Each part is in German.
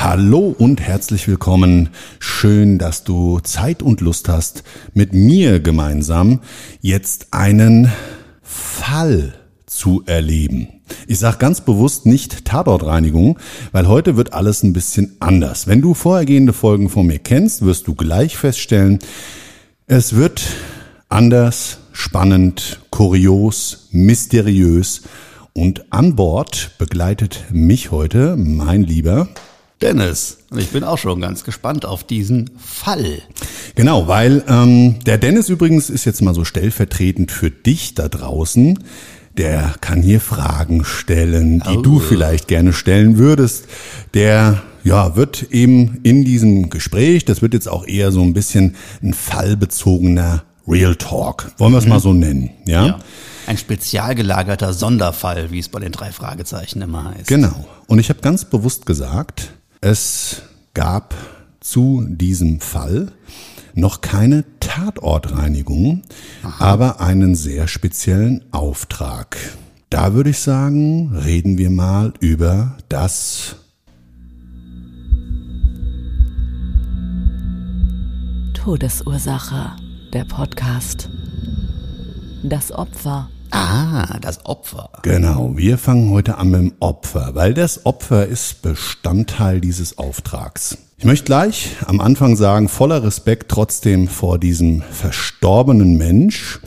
Hallo und herzlich willkommen. Schön, dass du Zeit und Lust hast, mit mir gemeinsam jetzt einen Fall zu erleben. Ich sage ganz bewusst nicht Tatortreinigung, weil heute wird alles ein bisschen anders. Wenn du vorhergehende Folgen von mir kennst, wirst du gleich feststellen, es wird anders, spannend, kurios, mysteriös und an Bord begleitet mich heute mein lieber Dennis. Und ich bin auch schon ganz gespannt auf diesen Fall. Genau, weil ähm, der Dennis übrigens ist jetzt mal so stellvertretend für dich da draußen. Der kann hier Fragen stellen, die oh. du vielleicht gerne stellen würdest. Der ja, wird eben in diesem Gespräch, das wird jetzt auch eher so ein bisschen ein fallbezogener Real Talk. Wollen wir es mhm. mal so nennen, ja? ja? Ein spezial gelagerter Sonderfall, wie es bei den drei Fragezeichen immer heißt. Genau. Und ich habe ganz bewusst gesagt, es gab zu diesem Fall noch keine Tatortreinigung, Aha. aber einen sehr speziellen Auftrag. Da würde ich sagen, reden wir mal über das Todesursache, der Podcast. Das Opfer. Ah, das Opfer. Genau, wir fangen heute an mit dem Opfer, weil das Opfer ist Bestandteil dieses Auftrags. Ich möchte gleich am Anfang sagen, voller Respekt trotzdem vor diesem verstorbenen Mensch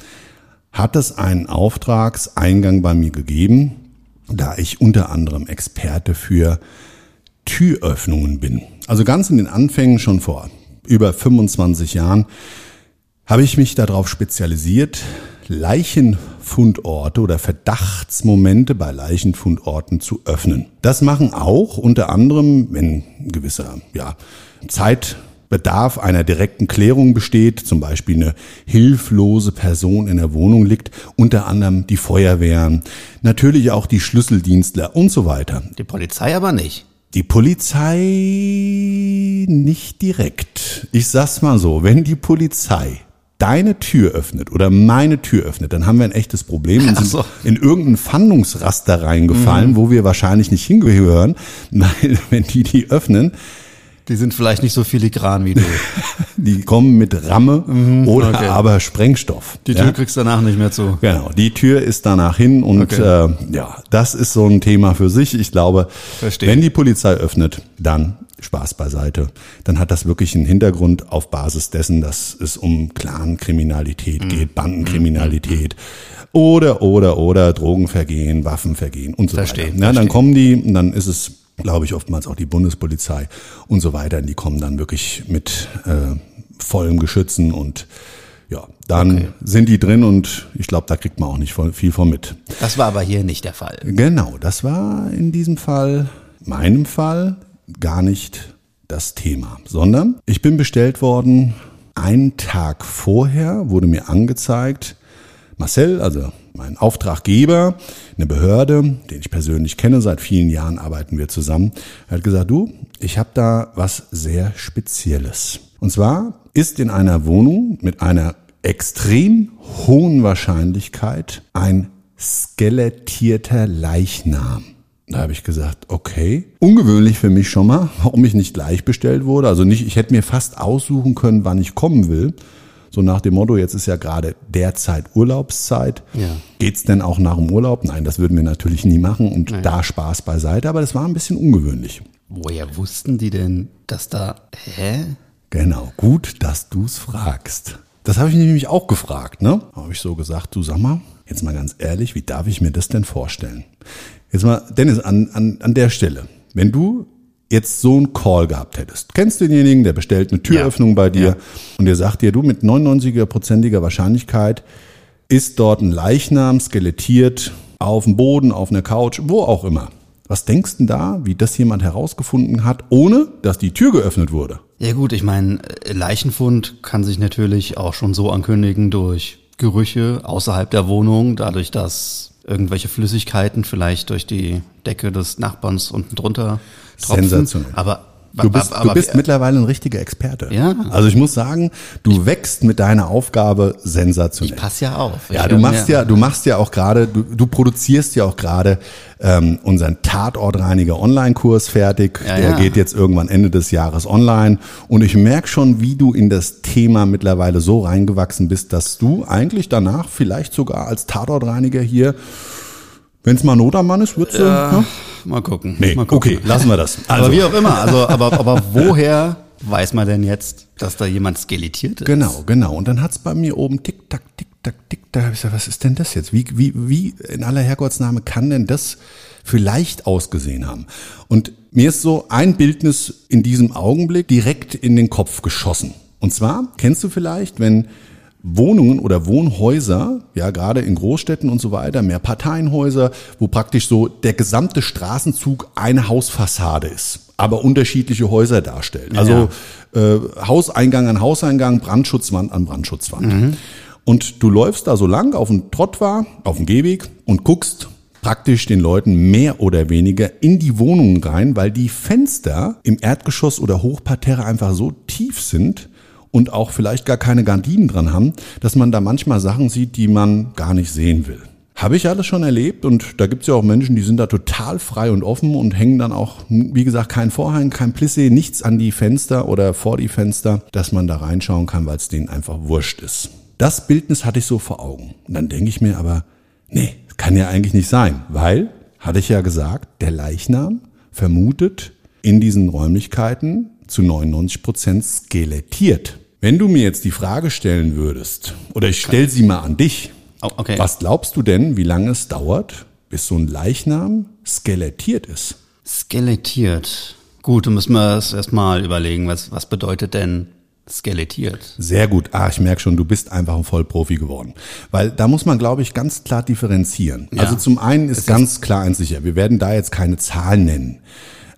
hat es einen Auftragseingang bei mir gegeben, da ich unter anderem Experte für Türöffnungen bin. Also ganz in den Anfängen schon vor über 25 Jahren habe ich mich darauf spezialisiert, Leichenfundorte oder Verdachtsmomente bei Leichenfundorten zu öffnen. Das machen auch unter anderem, wenn ein gewisser ja, Zeitbedarf einer direkten Klärung besteht, zum Beispiel eine hilflose Person in der Wohnung liegt, unter anderem die Feuerwehren, natürlich auch die Schlüsseldienstler und so weiter. Die Polizei aber nicht. Die Polizei nicht direkt. Ich sag's mal so, wenn die Polizei deine Tür öffnet oder meine Tür öffnet, dann haben wir ein echtes Problem und sind so. in irgendein Fandungsraster reingefallen, mhm. wo wir wahrscheinlich nicht hingehören, weil wenn die die öffnen, die sind vielleicht nicht so filigran wie du. die kommen mit Ramme mhm, oder okay. aber Sprengstoff. Die Tür ja? kriegst du danach nicht mehr zu. Genau, die Tür ist danach hin und okay. äh, ja, das ist so ein Thema für sich. Ich glaube, Verstehen. wenn die Polizei öffnet, dann Spaß beiseite, dann hat das wirklich einen Hintergrund auf Basis dessen, dass es um Clan-Kriminalität mhm. geht, Bandenkriminalität oder, oder, oder Drogenvergehen, Waffenvergehen und so verstehen, weiter. Ja, verstehen. dann kommen die, und dann ist es, glaube ich, oftmals auch die Bundespolizei und so weiter. Und die kommen dann wirklich mit äh, vollem Geschützen und ja, dann okay. sind die drin und ich glaube, da kriegt man auch nicht viel von mit. Das war aber hier nicht der Fall. Genau, das war in diesem Fall, meinem Fall, gar nicht das Thema, sondern ich bin bestellt worden, einen Tag vorher wurde mir angezeigt, Marcel, also mein Auftraggeber, eine Behörde, den ich persönlich kenne, seit vielen Jahren arbeiten wir zusammen, hat gesagt, du, ich habe da was sehr Spezielles. Und zwar ist in einer Wohnung mit einer extrem hohen Wahrscheinlichkeit ein skelettierter Leichnam Da habe ich gesagt, okay. Ungewöhnlich für mich schon mal, warum ich nicht gleich bestellt wurde. Also nicht, ich hätte mir fast aussuchen können, wann ich kommen will. So nach dem Motto, jetzt ist ja gerade derzeit Urlaubszeit. Ja. Geht's denn auch nach dem Urlaub? Nein, das würden wir natürlich nie machen und Nein. da Spaß beiseite, aber das war ein bisschen ungewöhnlich. Woher wussten die denn, dass da, hä? Genau, gut, dass du's fragst. Das habe ich nämlich auch gefragt, ne? Habe ich so gesagt, du sag mal, jetzt mal ganz ehrlich, wie darf ich mir das denn vorstellen? Jetzt mal, Dennis, an, an, an der Stelle, wenn du jetzt so einen Call gehabt hättest. Kennst denjenigen, der bestellt eine Türöffnung ja. bei dir ja. und der sagt dir, du mit 99%iger Wahrscheinlichkeit ist dort ein Leichnam skelettiert auf dem Boden, auf einer Couch, wo auch immer. Was denkst du da, wie das jemand herausgefunden hat, ohne dass die Tür geöffnet wurde? Ja gut, ich meine, Leichenfund kann sich natürlich auch schon so ankündigen durch Gerüche außerhalb der Wohnung, dadurch, dass irgendwelche Flüssigkeiten vielleicht durch die Decke des Nachbarns unten drunter tropfen. Sensationell. Aber Du bist, aber, du bist mittlerweile ein richtiger Experte. Ja. Also ich muss sagen, du ich, wächst mit deiner Aufgabe sensationell. Ich pass ja auf. Ja, du machst ja, du machst ja auch gerade, du, du produzierst ja auch gerade ähm, unseren Tatortreiniger Online-Kurs fertig. Ja, Der ja. geht jetzt irgendwann Ende des Jahres online. Und ich merke schon, wie du in das Thema mittlerweile so reingewachsen bist, dass du eigentlich danach vielleicht sogar als Tatortreiniger hier wenn es mal Not am Mann ist, wird's ja, ne? Mal gucken. Nee, mal gucken. okay, lassen wir das. Also. Aber wie auch immer, also aber, aber woher weiß man denn jetzt, dass da jemand skelettiert ist? Genau, genau. Und dann hat's bei mir oben tick tack tick tack tick da habe ich gesagt, was ist denn das jetzt? Wie wie wie in aller Herrgottsname kann denn das vielleicht ausgesehen haben? Und mir ist so ein Bildnis in diesem Augenblick direkt in den Kopf geschossen. Und zwar kennst du vielleicht, wenn Wohnungen oder Wohnhäuser, ja gerade in Großstädten und so weiter, mehr Parteienhäuser, wo praktisch so der gesamte Straßenzug eine Hausfassade ist, aber unterschiedliche Häuser darstellen. Also ja. äh, Hauseingang an Hauseingang, Brandschutzwand an Brandschutzwand. Mhm. Und du läufst da so lang auf dem Trottwar, auf dem Gehweg und guckst praktisch den Leuten mehr oder weniger in die Wohnungen rein, weil die Fenster im Erdgeschoss oder Hochparterre einfach so tief sind, und auch vielleicht gar keine Gardinen dran haben, dass man da manchmal Sachen sieht, die man gar nicht sehen will. Habe ich alles schon erlebt und da gibt es ja auch Menschen, die sind da total frei und offen und hängen dann auch, wie gesagt, kein Vorhang, kein Plissé, nichts an die Fenster oder vor die Fenster, dass man da reinschauen kann, weil es denen einfach wurscht ist. Das Bildnis hatte ich so vor Augen. Und dann denke ich mir aber, nee, kann ja eigentlich nicht sein, weil, hatte ich ja gesagt, der Leichnam vermutet in diesen Räumlichkeiten zu 99 Prozent skelettiert. Wenn du mir jetzt die Frage stellen würdest, oder ich stelle sie mal an dich, oh, okay. was glaubst du denn, wie lange es dauert, bis so ein Leichnam skelettiert ist? Skelettiert. Gut, dann müssen wir es erstmal überlegen, was, was bedeutet denn skelettiert? Sehr gut. Ah, ich merke schon, du bist einfach ein Vollprofi geworden. Weil da muss man, glaube ich, ganz klar differenzieren. Ja. Also zum einen ist es ganz ist klar eins sicher, wir werden da jetzt keine Zahlen nennen.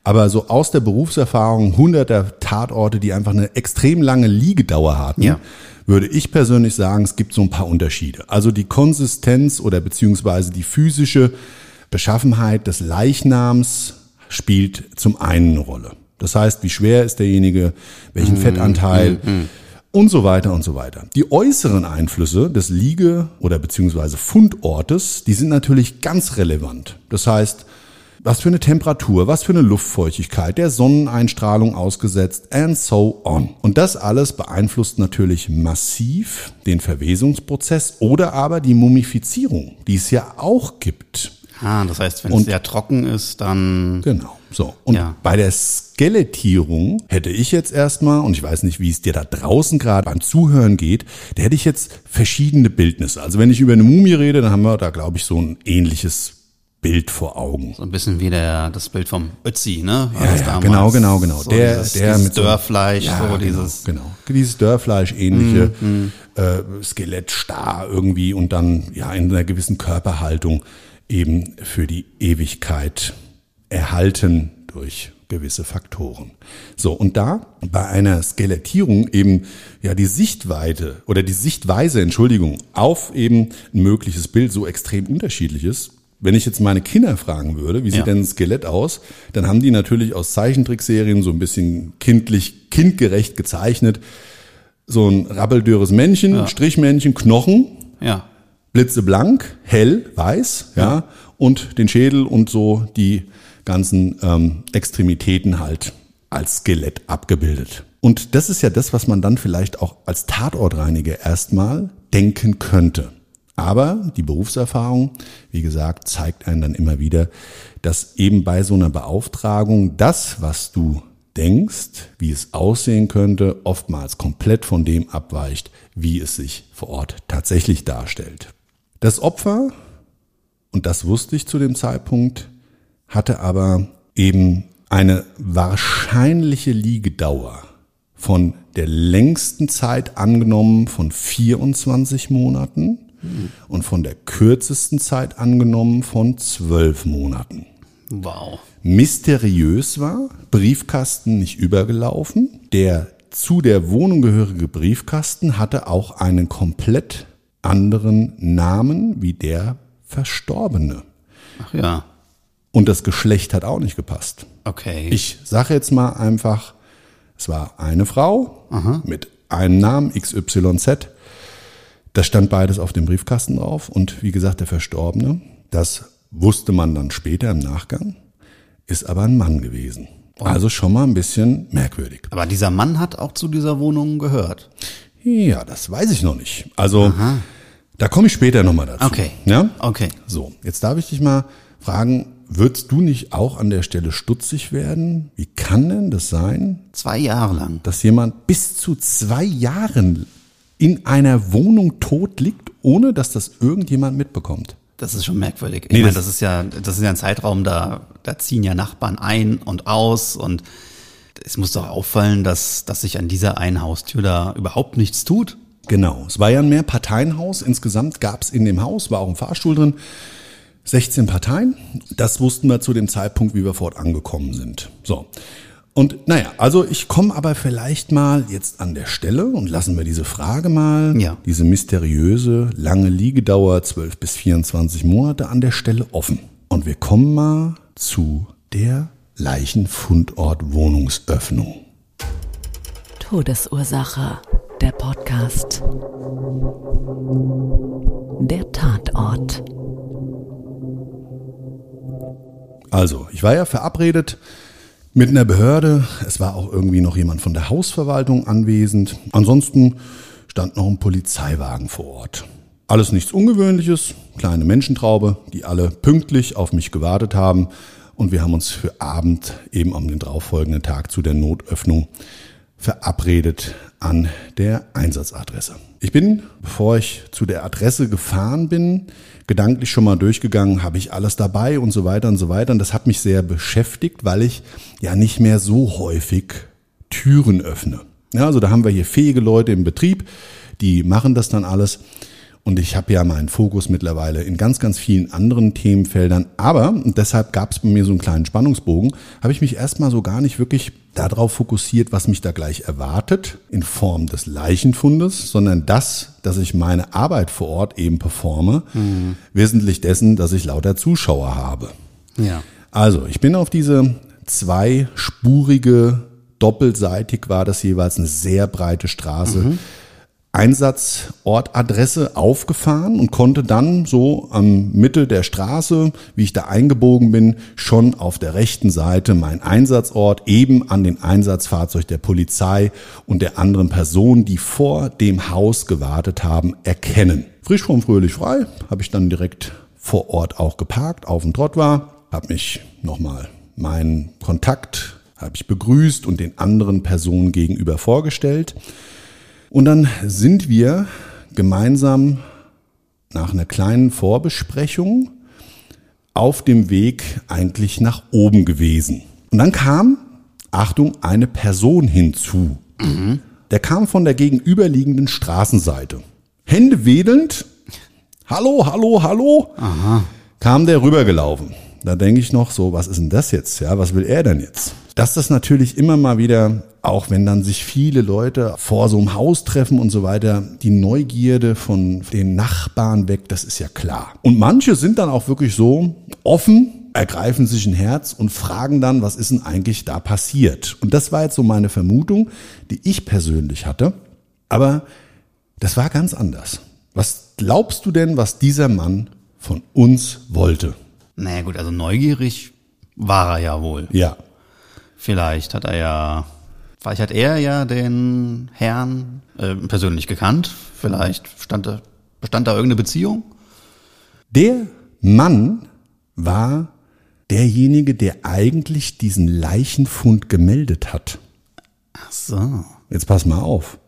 Aber so aus der Berufserfahrung hunderter Tatorte, die einfach eine extrem lange Liegedauer hatten, ja. würde ich persönlich sagen, es gibt so ein paar Unterschiede. Also die Konsistenz oder beziehungsweise die physische Beschaffenheit des Leichnams spielt zum einen eine Rolle. Das heißt, wie schwer ist derjenige, welchen mm, Fettanteil mm. und so weiter und so weiter. Die äußeren Einflüsse des Liege- oder beziehungsweise Fundortes, die sind natürlich ganz relevant. Das heißt, was für eine Temperatur, was für eine Luftfeuchtigkeit, der Sonneneinstrahlung ausgesetzt and so on. Und das alles beeinflusst natürlich massiv den Verwesungsprozess oder aber die Mumifizierung, die es ja auch gibt. Ah, das heißt, wenn und, es sehr trocken ist, dann. Genau. So. Und ja. bei der Skelettierung hätte ich jetzt erstmal, und ich weiß nicht, wie es dir da draußen gerade beim Zuhören geht, da hätte ich jetzt verschiedene Bildnisse. Also wenn ich über eine Mumie rede, dann haben wir da, glaube ich, so ein ähnliches Bild vor Augen. So ein bisschen wie der, das Bild vom Ötzi, ne? Ja, ja genau, genau, genau. So der, dieses, der dieses mit Dörrfleisch, ja, so genau, dieses. Genau, dieses Dörrfleisch ähnliche mm, mm. Äh, Skelett starr irgendwie und dann ja in einer gewissen Körperhaltung eben für die Ewigkeit erhalten durch gewisse Faktoren. So, und da bei einer Skelettierung eben ja die Sichtweite oder die Sichtweise, Entschuldigung, auf eben ein mögliches Bild so extrem unterschiedlich ist, wenn ich jetzt meine Kinder fragen würde, wie sieht ja. denn ein Skelett aus, dann haben die natürlich aus Zeichentrickserien so ein bisschen kindlich, kindgerecht gezeichnet. So ein rabbeldürres Männchen, ja. Strichmännchen, Knochen. Ja. blitzeblank, hell, weiß, ja, ja und den Schädel und so die ganzen ähm, Extremitäten halt als Skelett abgebildet. Und das ist ja das, was man dann vielleicht auch als Tatortreiniger erstmal denken könnte. Aber die Berufserfahrung, wie gesagt, zeigt einen dann immer wieder, dass eben bei so einer Beauftragung das, was du denkst, wie es aussehen könnte, oftmals komplett von dem abweicht, wie es sich vor Ort tatsächlich darstellt. Das Opfer, und das wusste ich zu dem Zeitpunkt, hatte aber eben eine wahrscheinliche Liegedauer von der längsten Zeit angenommen von 24 Monaten und von der kürzesten Zeit angenommen von 12 Monaten. Wow. Mysteriös war, Briefkasten nicht übergelaufen. Der zu der Wohnung gehörige Briefkasten hatte auch einen komplett anderen Namen wie der Verstorbene. Ach ja. Und das Geschlecht hat auch nicht gepasst. Okay. Ich sage jetzt mal einfach, es war eine Frau Aha. mit einem Namen XYZ. Das stand beides auf dem Briefkasten drauf. Und wie gesagt, der Verstorbene, das wusste man dann später im Nachgang, ist aber ein Mann gewesen. Also schon mal ein bisschen merkwürdig. Aber dieser Mann hat auch zu dieser Wohnung gehört. Ja, das weiß ich noch nicht. Also Aha. da komme ich später nochmal dazu. Okay. Ja? Okay. So, jetzt darf ich dich mal fragen, würdest du nicht auch an der Stelle stutzig werden? Wie kann denn das sein? Zwei Jahre lang. Dass jemand bis zu zwei Jahren in einer Wohnung tot liegt, ohne dass das irgendjemand mitbekommt. Das ist schon merkwürdig. Ich nee, meine, das ist ja, das ist ja ein Zeitraum, da, da ziehen ja Nachbarn ein und aus und es muss doch auffallen, dass, dass sich an dieser einen Haustür da überhaupt nichts tut. Genau. Es war ja ein Mehrparteienhaus. Insgesamt gab es in dem Haus, war auch ein Fahrstuhl drin, 16 Parteien. Das wussten wir zu dem Zeitpunkt, wie wir fort angekommen sind. So. Und naja, also ich komme aber vielleicht mal jetzt an der Stelle und lassen wir diese Frage mal, ja. diese mysteriöse lange Liegedauer 12 bis 24 Monate an der Stelle offen. Und wir kommen mal zu der Leichenfundort Wohnungsöffnung. Todesursache, der Podcast. Der Tatort. Also, ich war ja verabredet mit einer Behörde. Es war auch irgendwie noch jemand von der Hausverwaltung anwesend. Ansonsten stand noch ein Polizeiwagen vor Ort. Alles nichts Ungewöhnliches, kleine Menschentraube, die alle pünktlich auf mich gewartet haben. Und wir haben uns für Abend eben am den darauffolgenden Tag zu der Notöffnung verabredet an der Einsatzadresse. Ich bin, bevor ich zu der Adresse gefahren bin, gedanklich schon mal durchgegangen, habe ich alles dabei und so weiter und so weiter. Und das hat mich sehr beschäftigt, weil ich ja nicht mehr so häufig Türen öffne. Ja, also da haben wir hier fähige Leute im Betrieb, die machen das dann alles. Und ich habe ja meinen Fokus mittlerweile in ganz, ganz vielen anderen Themenfeldern. Aber, und deshalb gab es bei mir so einen kleinen Spannungsbogen, habe ich mich erstmal so gar nicht wirklich darauf fokussiert, was mich da gleich erwartet, in Form des Leichenfundes, sondern das, dass ich meine Arbeit vor Ort eben performe, mhm. wesentlich dessen, dass ich lauter Zuschauer habe. Ja. Also, ich bin auf diese zweispurige, doppelseitig war das jeweils eine sehr breite Straße. Mhm Einsatzortadresse aufgefahren und konnte dann so am Mitte der Straße, wie ich da eingebogen bin, schon auf der rechten Seite mein Einsatzort eben an den Einsatzfahrzeug der Polizei und der anderen Person, die vor dem Haus gewartet haben, erkennen. Frisch vom Fröhlich frei habe ich dann direkt vor Ort auch geparkt, auf dem Trott war, habe mich nochmal meinen Kontakt habe ich begrüßt und den anderen Personen gegenüber vorgestellt. Und dann sind wir gemeinsam nach einer kleinen Vorbesprechung auf dem Weg eigentlich nach oben gewesen. Und dann kam, Achtung, eine Person hinzu. Mhm. Der kam von der gegenüberliegenden Straßenseite. Hände wedelnd, hallo, hallo, hallo, Aha. kam der rübergelaufen. Da denke ich noch so, was ist denn das jetzt? Ja, was will er denn jetzt? Dass das natürlich immer mal wieder auch wenn dann sich viele Leute vor so einem Haus treffen und so weiter, die Neugierde von den Nachbarn weg, das ist ja klar. Und manche sind dann auch wirklich so offen, ergreifen sich ein Herz und fragen dann, was ist denn eigentlich da passiert? Und das war jetzt so meine Vermutung, die ich persönlich hatte. Aber das war ganz anders. Was Was glaubst du denn, was dieser Mann von uns wollte? Naja gut, also neugierig war er ja wohl. Ja. Vielleicht hat er ja, vielleicht hat er ja den Herrn äh, persönlich gekannt. Vielleicht stand da, bestand da irgendeine Beziehung. Der Mann war derjenige, der eigentlich diesen Leichenfund gemeldet hat. Ach so. Jetzt pass mal auf.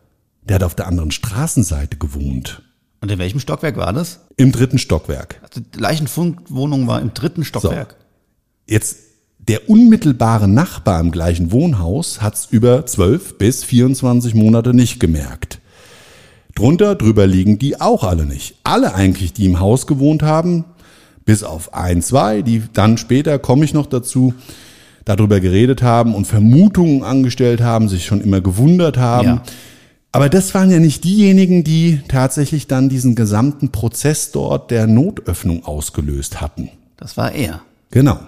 Der hat auf der anderen Straßenseite gewohnt. Und in welchem Stockwerk war das? Im dritten Stockwerk. Also die Leichenfundwohnung war im dritten Stockwerk. So. Jetzt der unmittelbare Nachbar im gleichen Wohnhaus hat's über 12 bis 24 Monate nicht gemerkt. Drunter, drüber liegen die auch alle nicht. Alle eigentlich, die im Haus gewohnt haben, bis auf ein, zwei, die dann später, komme ich noch dazu, darüber geredet haben und Vermutungen angestellt haben, sich schon immer gewundert haben. Ja. Aber das waren ja nicht diejenigen, die tatsächlich dann diesen gesamten Prozess dort der Notöffnung ausgelöst hatten. Das war er. Genau.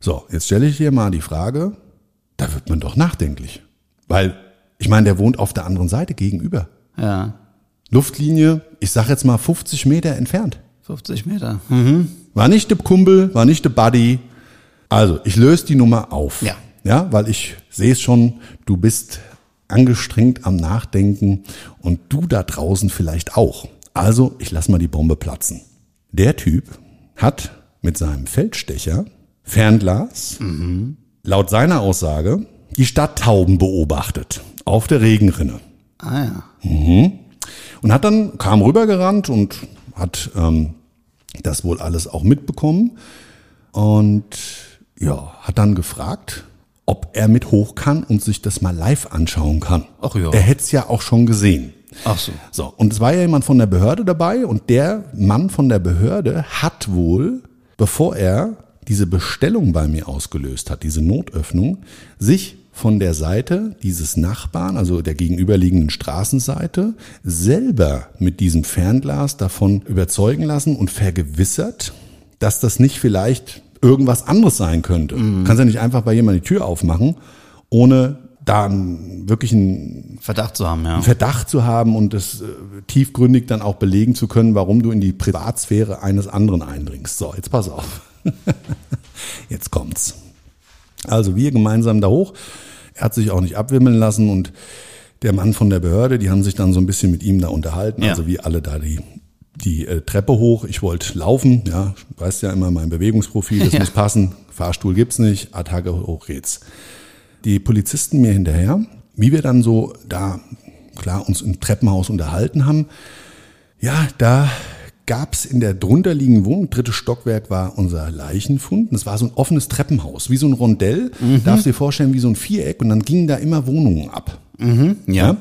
So, jetzt stelle ich dir mal die Frage, da wird man doch nachdenklich. Weil, ich meine, der wohnt auf der anderen Seite gegenüber. Ja. Luftlinie, ich sag jetzt mal 50 Meter entfernt. 50 Meter. Mhm. War nicht der Kumpel, war nicht der Buddy. Also, ich löse die Nummer auf. Ja. Ja, weil ich sehe es schon, du bist angestrengt am Nachdenken und du da draußen vielleicht auch. Also, ich lass mal die Bombe platzen. Der Typ hat mit seinem Feldstecher Fernglas, mhm. laut seiner Aussage, die Stadt Tauben beobachtet auf der Regenrinne. Ah ja. Mhm. Und hat dann, kam rübergerannt und hat ähm, das wohl alles auch mitbekommen und ja, hat dann gefragt, ob er mit hoch kann und sich das mal live anschauen kann. Ach ja. Er hätte es ja auch schon gesehen. Ach so. So, und es war ja jemand von der Behörde dabei und der Mann von der Behörde hat wohl, bevor er diese Bestellung bei mir ausgelöst hat, diese Notöffnung, sich von der Seite dieses Nachbarn, also der gegenüberliegenden Straßenseite, selber mit diesem Fernglas davon überzeugen lassen und vergewissert, dass das nicht vielleicht irgendwas anderes sein könnte. Mhm. Du kannst ja nicht einfach bei jemandem die Tür aufmachen, ohne da einen wirklichen Verdacht zu haben, ja. Verdacht zu haben und das äh, tiefgründig dann auch belegen zu können, warum du in die Privatsphäre eines anderen eindringst. So, jetzt pass auf. Jetzt kommt's. Also wir gemeinsam da hoch. Er hat sich auch nicht abwimmeln lassen und der Mann von der Behörde, die haben sich dann so ein bisschen mit ihm da unterhalten. Ja. Also wie alle da die die äh, Treppe hoch. Ich wollte laufen, ja, weißt ja immer mein Bewegungsprofil, das ja. muss passen. Fahrstuhl gibt's nicht, Attacke hoch geht's. Die Polizisten mir hinterher, wie wir dann so da klar uns im Treppenhaus unterhalten haben. Ja, da gab es in der drunterliegenden Wohnung, drittes Stockwerk war unser Leichenfund. Das war so ein offenes Treppenhaus, wie so ein Rondell. Mhm. Darfst dir vorstellen, wie so ein Viereck. Und dann gingen da immer Wohnungen ab. Mhm, ja. ja.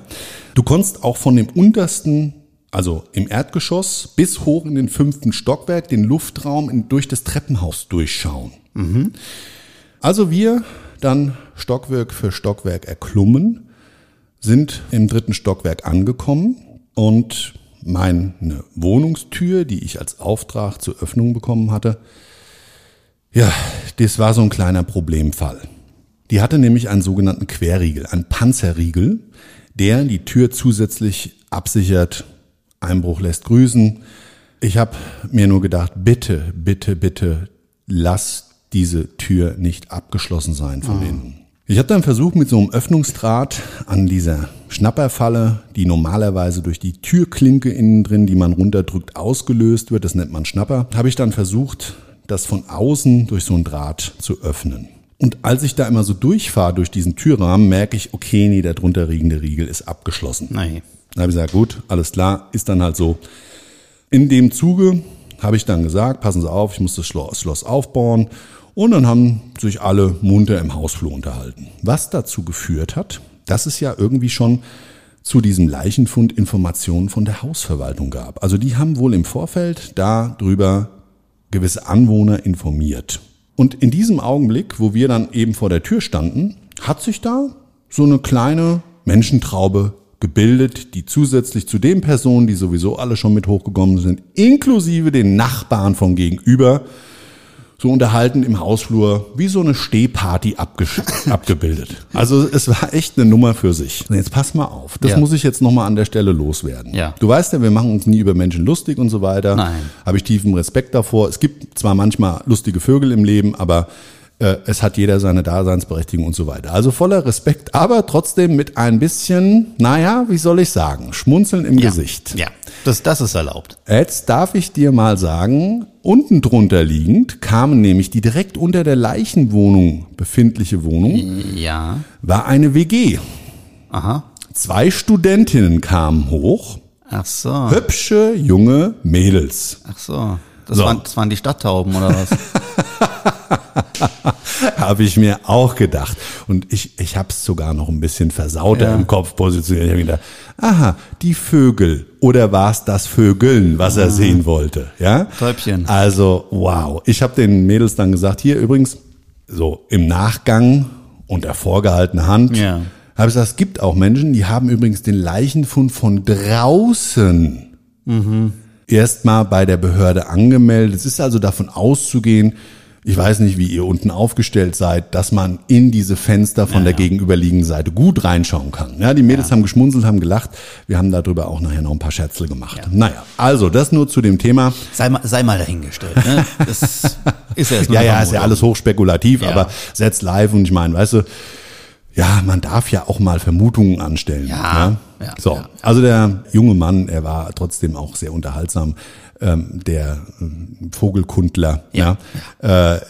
Du konntest auch von dem untersten, also im Erdgeschoss, bis hoch in den fünften Stockwerk, den Luftraum in, durch das Treppenhaus durchschauen. Mhm. Also wir dann Stockwerk für Stockwerk erklommen, sind im dritten Stockwerk angekommen und meine Wohnungstür, die ich als Auftrag zur Öffnung bekommen hatte, ja, das war so ein kleiner Problemfall. Die hatte nämlich einen sogenannten Querriegel, einen Panzerriegel, der die Tür zusätzlich absichert. Einbruch lässt grüßen. Ich habe mir nur gedacht, bitte, bitte, bitte, lass diese Tür nicht abgeschlossen sein von oh. innen. Ich habe dann versucht, mit so einem Öffnungsdraht an dieser Schnapperfalle, die normalerweise durch die Türklinke innen drin, die man runterdrückt, ausgelöst wird, das nennt man Schnapper, habe ich dann versucht, das von außen durch so einen Draht zu öffnen. Und als ich da immer so durchfahre durch diesen Türrahmen, merke ich, okay, nee, der drunter liegende Riegel ist abgeschlossen. Nein. Da habe ich gesagt, gut, alles klar, ist dann halt so. In dem Zuge habe ich dann gesagt, passen Sie auf, ich muss das Schloss aufbauen und dann haben sich alle munter im Hausflur unterhalten. Was dazu geführt hat, dass es ja irgendwie schon zu diesem Leichenfund Informationen von der Hausverwaltung gab. Also die haben wohl im Vorfeld darüber gewisse Anwohner informiert. Und in diesem Augenblick, wo wir dann eben vor der Tür standen, hat sich da so eine kleine Menschentraube gebildet, die zusätzlich zu den Personen, die sowieso alle schon mit hochgekommen sind, inklusive den Nachbarn von gegenüber, so unterhalten im Hausflur, wie so eine Stehparty abgebildet. Also es war echt eine Nummer für sich. Jetzt pass mal auf, das ja. muss ich jetzt nochmal an der Stelle loswerden. Ja. Du weißt ja, wir machen uns nie über Menschen lustig und so weiter. Nein. Habe ich tiefen Respekt davor. Es gibt zwar manchmal lustige Vögel im Leben, aber es hat jeder seine Daseinsberechtigung und so weiter. Also voller Respekt, aber trotzdem mit ein bisschen, naja, wie soll ich sagen, Schmunzeln im ja. Gesicht. Ja, das, das ist erlaubt. Jetzt darf ich dir mal sagen, unten drunter liegend kamen nämlich die direkt unter der Leichenwohnung befindliche Wohnung. Ja. War eine WG. Aha. Zwei Studentinnen kamen hoch. Ach so. Hübsche junge Mädels. Ach so. Das, so. waren, das waren die Stadttauben oder was? habe ich mir auch gedacht. Und ich, ich habe es sogar noch ein bisschen versauter ja. im Kopf positioniert. Ich habe gedacht, aha, die Vögel. Oder war es das Vögeln, was ah. er sehen wollte? Ja. Täubchen. Also, wow. Ich habe den Mädels dann gesagt, hier übrigens, so im Nachgang unter vorgehaltener Hand, ja. habe ich gesagt, es gibt auch Menschen, die haben übrigens den Leichenfund von draußen mhm. erstmal bei der Behörde angemeldet. Es ist also davon auszugehen, ich weiß nicht, wie ihr unten aufgestellt seid, dass man in diese Fenster von ja, der gegenüberliegenden Seite gut reinschauen kann. Ja, die Mädels ja. haben geschmunzelt, haben gelacht. Wir haben darüber auch nachher noch ein paar Scherzel gemacht. Ja. Naja, also das nur zu dem Thema. Sei mal, sei mal dahingestellt. Ne? Das ist ja, ja, ja, ist ja alles hochspekulativ, aber setzt live und ich meine, weißt du, ja, man darf ja auch mal Vermutungen anstellen. Ja. Ne? ja so, ja. also der junge Mann, er war trotzdem auch sehr unterhaltsam ähm, der ähm, Vogelkundler. Ja. ja. Äh,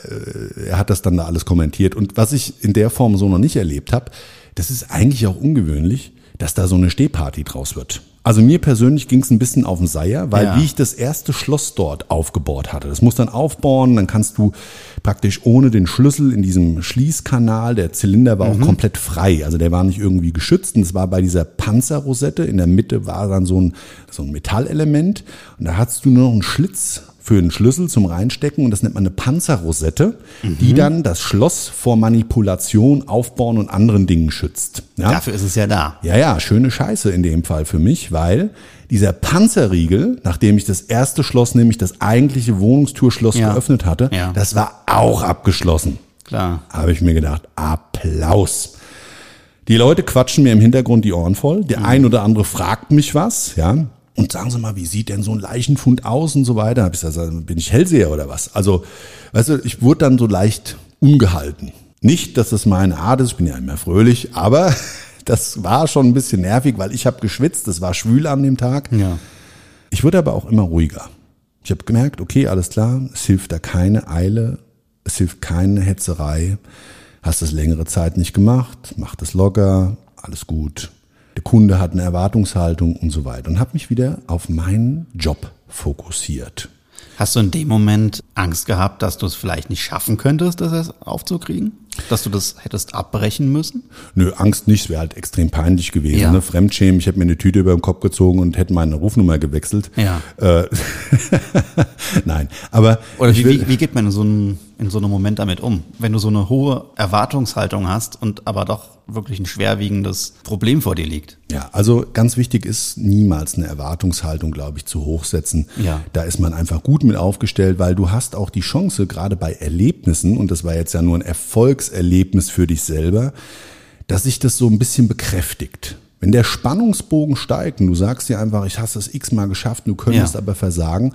er hat das dann da alles kommentiert. Und was ich in der Form so noch nicht erlebt habe, das ist eigentlich auch ungewöhnlich, dass da so eine Stehparty draus wird. Also mir persönlich ging es ein bisschen auf den Seier, weil ja. wie ich das erste Schloss dort aufgebaut hatte, das muss dann aufbauen, dann kannst du praktisch ohne den Schlüssel in diesem Schließkanal, der Zylinder war mhm. auch komplett frei, also der war nicht irgendwie geschützt und es war bei dieser Panzerrosette, in der Mitte war dann so ein, so ein Metallelement und da hattest du nur noch einen Schlitz für einen Schlüssel zum Reinstecken und das nennt man eine Panzerrosette, mhm. die dann das Schloss vor Manipulation, Aufbauen und anderen Dingen schützt. Ja? Dafür ist es ja da. Ja, ja, schöne Scheiße in dem Fall für mich, weil dieser Panzerriegel, nachdem ich das erste Schloss, nämlich das eigentliche Wohnungstürschloss ja. geöffnet hatte, ja. das war auch abgeschlossen. Klar. Habe ich mir gedacht, Applaus. Die Leute quatschen mir im Hintergrund die Ohren voll. Der mhm. ein oder andere fragt mich was, ja und sagen Sie mal, wie sieht denn so ein Leichenfund aus und so weiter? Hab ich gesagt, bin ich Hellseher oder was? Also, weißt du, ich wurde dann so leicht ungehalten. Nicht, dass das meine Art ist, ich bin ja immer fröhlich, aber das war schon ein bisschen nervig, weil ich habe geschwitzt, es war schwül an dem Tag. Ja. Ich wurde aber auch immer ruhiger. Ich habe gemerkt, okay, alles klar, es hilft da keine Eile, es hilft keine Hetzerei. Hast das längere Zeit nicht gemacht, mach das locker, alles gut der Kunde hat eine Erwartungshaltung und so weiter und habe mich wieder auf meinen Job fokussiert. Hast du in dem Moment Angst gehabt, dass du es vielleicht nicht schaffen könntest, das aufzukriegen? Dass du das hättest abbrechen müssen? Nö, Angst nicht. Es wäre halt extrem peinlich gewesen. Ja. Ne? Fremdschämen. Ich hätte mir eine Tüte über den Kopf gezogen und hätte meine Rufnummer gewechselt. Ja. Äh, Nein, aber oder wie, wie, wie geht man in so, einem, in so einem Moment damit um, wenn du so eine hohe Erwartungshaltung hast und aber doch wirklich ein schwerwiegendes Problem vor dir liegt? Ja, also ganz wichtig ist niemals eine Erwartungshaltung, glaube ich, zu hochsetzen. Ja. Da ist man einfach gut mit aufgestellt, weil du hast auch die Chance, gerade bei Erlebnissen, und das war jetzt ja nur ein Erfolgserlebnis für dich selber, dass sich das so ein bisschen bekräftigt. Wenn der Spannungsbogen steigt und du sagst dir einfach, ich hast das x-mal geschafft, du könntest ja. aber versagen,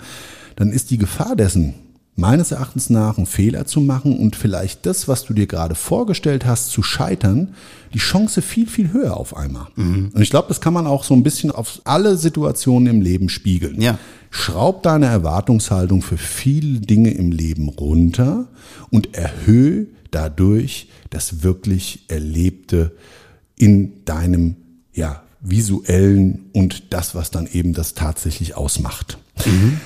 dann ist die Gefahr dessen, meines Erachtens nach einen Fehler zu machen und vielleicht das, was du dir gerade vorgestellt hast, zu scheitern, die Chance viel, viel höher auf einmal. Mhm. Und ich glaube, das kann man auch so ein bisschen auf alle Situationen im Leben spiegeln. Ja. Schraub deine Erwartungshaltung für viele Dinge im Leben runter und erhöhe dadurch das wirklich Erlebte in deinem ja, visuellen und das, was dann eben das tatsächlich ausmacht. Mhm.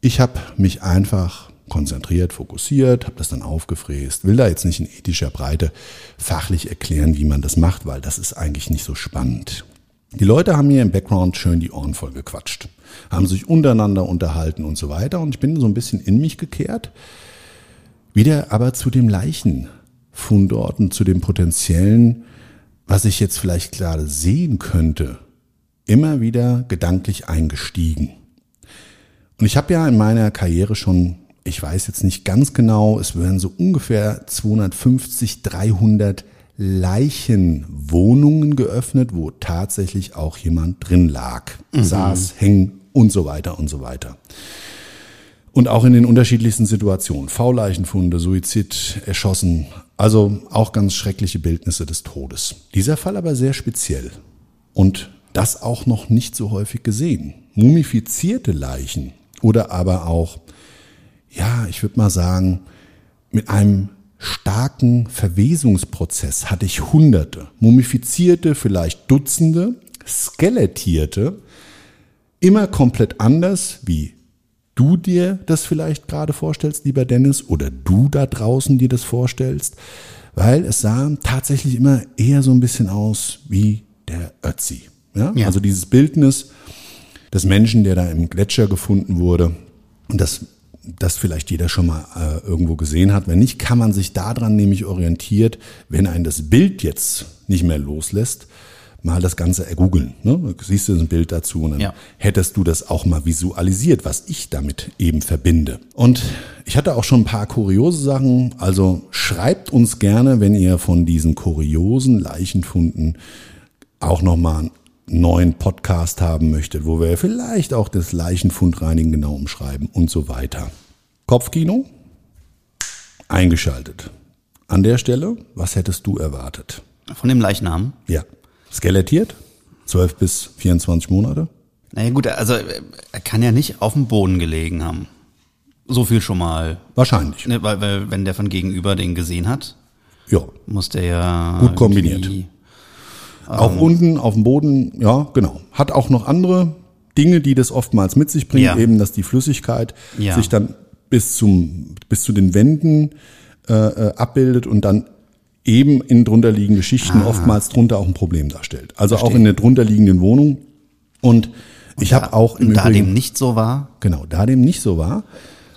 Ich habe mich einfach konzentriert, fokussiert, habe das dann aufgefräst, will da jetzt nicht in ethischer Breite fachlich erklären, wie man das macht, weil das ist eigentlich nicht so spannend. Die Leute haben mir im Background schön die Ohren voll gequatscht, haben sich untereinander unterhalten und so weiter und ich bin so ein bisschen in mich gekehrt, wieder aber zu dem Leichenfundorten, zu dem potenziellen, was ich jetzt vielleicht gerade sehen könnte, immer wieder gedanklich eingestiegen. Und ich habe ja in meiner Karriere schon ich weiß jetzt nicht ganz genau, es werden so ungefähr 250, 300 Leichenwohnungen geöffnet, wo tatsächlich auch jemand drin lag, mhm. saß, hängen und so weiter und so weiter. Und auch in den unterschiedlichsten Situationen. V-Leichenfunde, Suizid, erschossen. Also auch ganz schreckliche Bildnisse des Todes. Dieser Fall aber sehr speziell. Und das auch noch nicht so häufig gesehen. Mumifizierte Leichen oder aber auch, ja, ich würde mal sagen, mit einem starken Verwesungsprozess hatte ich Hunderte, mumifizierte vielleicht Dutzende, skelettierte, immer komplett anders, wie du dir das vielleicht gerade vorstellst, lieber Dennis, oder du da draußen dir das vorstellst, weil es sah tatsächlich immer eher so ein bisschen aus wie der Ötzi. Ja? ja. Also dieses Bildnis des Menschen, der da im Gletscher gefunden wurde und das das vielleicht jeder schon mal äh, irgendwo gesehen hat. Wenn nicht, kann man sich daran nämlich orientiert, wenn ein das Bild jetzt nicht mehr loslässt, mal das Ganze ergoogeln. Ne? Siehst du ein Bild dazu und dann ja. hättest du das auch mal visualisiert, was ich damit eben verbinde. Und ich hatte auch schon ein paar kuriose Sachen. Also schreibt uns gerne, wenn ihr von diesen kuriosen Leichenfunden auch nochmal neuen Podcast haben möchtet, wo wir vielleicht auch das Leichenfundreinigen genau umschreiben und so weiter. Kopfkino eingeschaltet. An der Stelle, was hättest du erwartet? Von dem Leichnam? Ja. Skelettiert? 12 bis 24 Monate? Naja gut, also er kann ja nicht auf dem Boden gelegen haben. So viel schon mal. Wahrscheinlich. Ne, weil, weil wenn der von gegenüber den gesehen hat, ja. muss der ja gut kombiniert. Auch ähm, unten auf dem Boden, ja, genau. Hat auch noch andere Dinge, die das oftmals mit sich bringt, ja. eben, dass die Flüssigkeit ja. sich dann bis zum, bis zu den Wänden äh, äh abbildet und dann eben in drunterliegende Schichten ah. oftmals drunter auch ein Problem darstellt. Also Verstehe. auch in der drunterliegenden Wohnung. Und, und ich habe auch im da Übrigen, dem nicht so war. Genau, da dem nicht so war.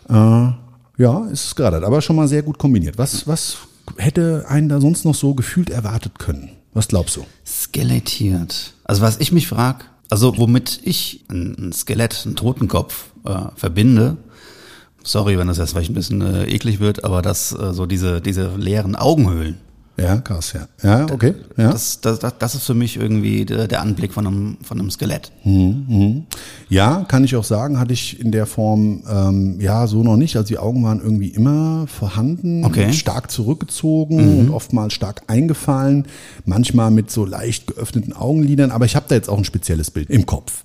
Äh, ja, ist es gerade, aber schon mal sehr gut kombiniert. Was, was hätte einen da sonst noch so gefühlt erwartet können? Was glaubst du? Skelettiert. Also was ich mich frage, also womit ich ein Skelett, einen Totenkopf äh, verbinde, sorry, wenn das jetzt vielleicht ein bisschen äh, eklig wird, aber das äh, so diese diese leeren Augenhöhlen. Ja, krass, ja. Ja, okay. Ja. Das, das, das, das ist für mich irgendwie der, der Anblick von einem, von einem Skelett. Mhm, mhm. Ja, kann ich auch sagen, hatte ich in der Form ähm, ja so noch nicht. Also die Augen waren irgendwie immer vorhanden, okay. stark zurückgezogen mhm. und oftmals stark eingefallen, manchmal mit so leicht geöffneten Augenlidern, aber ich habe da jetzt auch ein spezielles Bild im Kopf.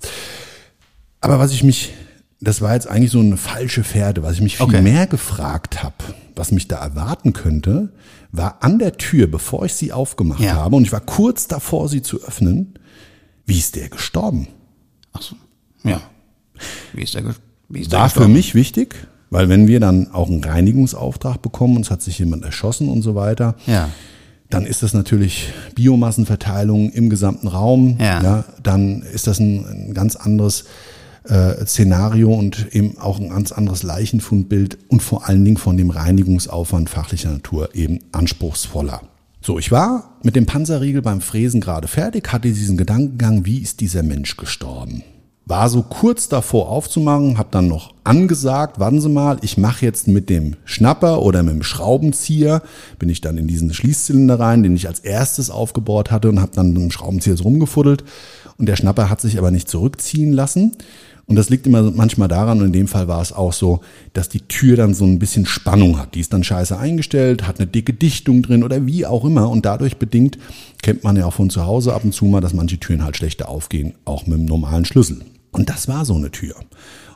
Aber was ich mich, das war jetzt eigentlich so eine falsche Pferde, was ich mich viel okay. mehr gefragt habe, was mich da erwarten könnte, war an der Tür, bevor ich sie aufgemacht ja. habe, und ich war kurz davor, sie zu öffnen. Wie ist der gestorben? Ach so. Ja. Wie ist der, wie ist der war gestorben? für mich wichtig, weil wenn wir dann auch einen Reinigungsauftrag bekommen, uns hat sich jemand erschossen und so weiter, ja. dann ist das natürlich Biomassenverteilung im gesamten Raum. Ja. ja dann ist das ein, ein ganz anderes äh, Szenario und eben auch ein ganz anderes Leichenfundbild und vor allen Dingen von dem Reinigungsaufwand fachlicher Natur eben anspruchsvoller. So, ich war mit dem Panzerriegel beim Fräsen gerade fertig, hatte diesen Gedankengang, wie ist dieser Mensch gestorben? War so kurz davor aufzumachen, habe dann noch angesagt, warten Sie mal, ich mache jetzt mit dem Schnapper oder mit dem Schraubenzieher, bin ich dann in diesen Schließzylinder rein, den ich als erstes aufgebaut hatte und habe dann mit dem Schraubenzieher so rumgefuddelt und der Schnapper hat sich aber nicht zurückziehen lassen und das liegt immer manchmal daran, und in dem Fall war es auch so, dass die Tür dann so ein bisschen Spannung hat. Die ist dann scheiße eingestellt, hat eine dicke Dichtung drin oder wie auch immer. Und dadurch bedingt, kennt man ja auch von zu Hause ab und zu mal, dass manche Türen halt schlechter aufgehen, auch mit dem normalen Schlüssel. Und das war so eine Tür.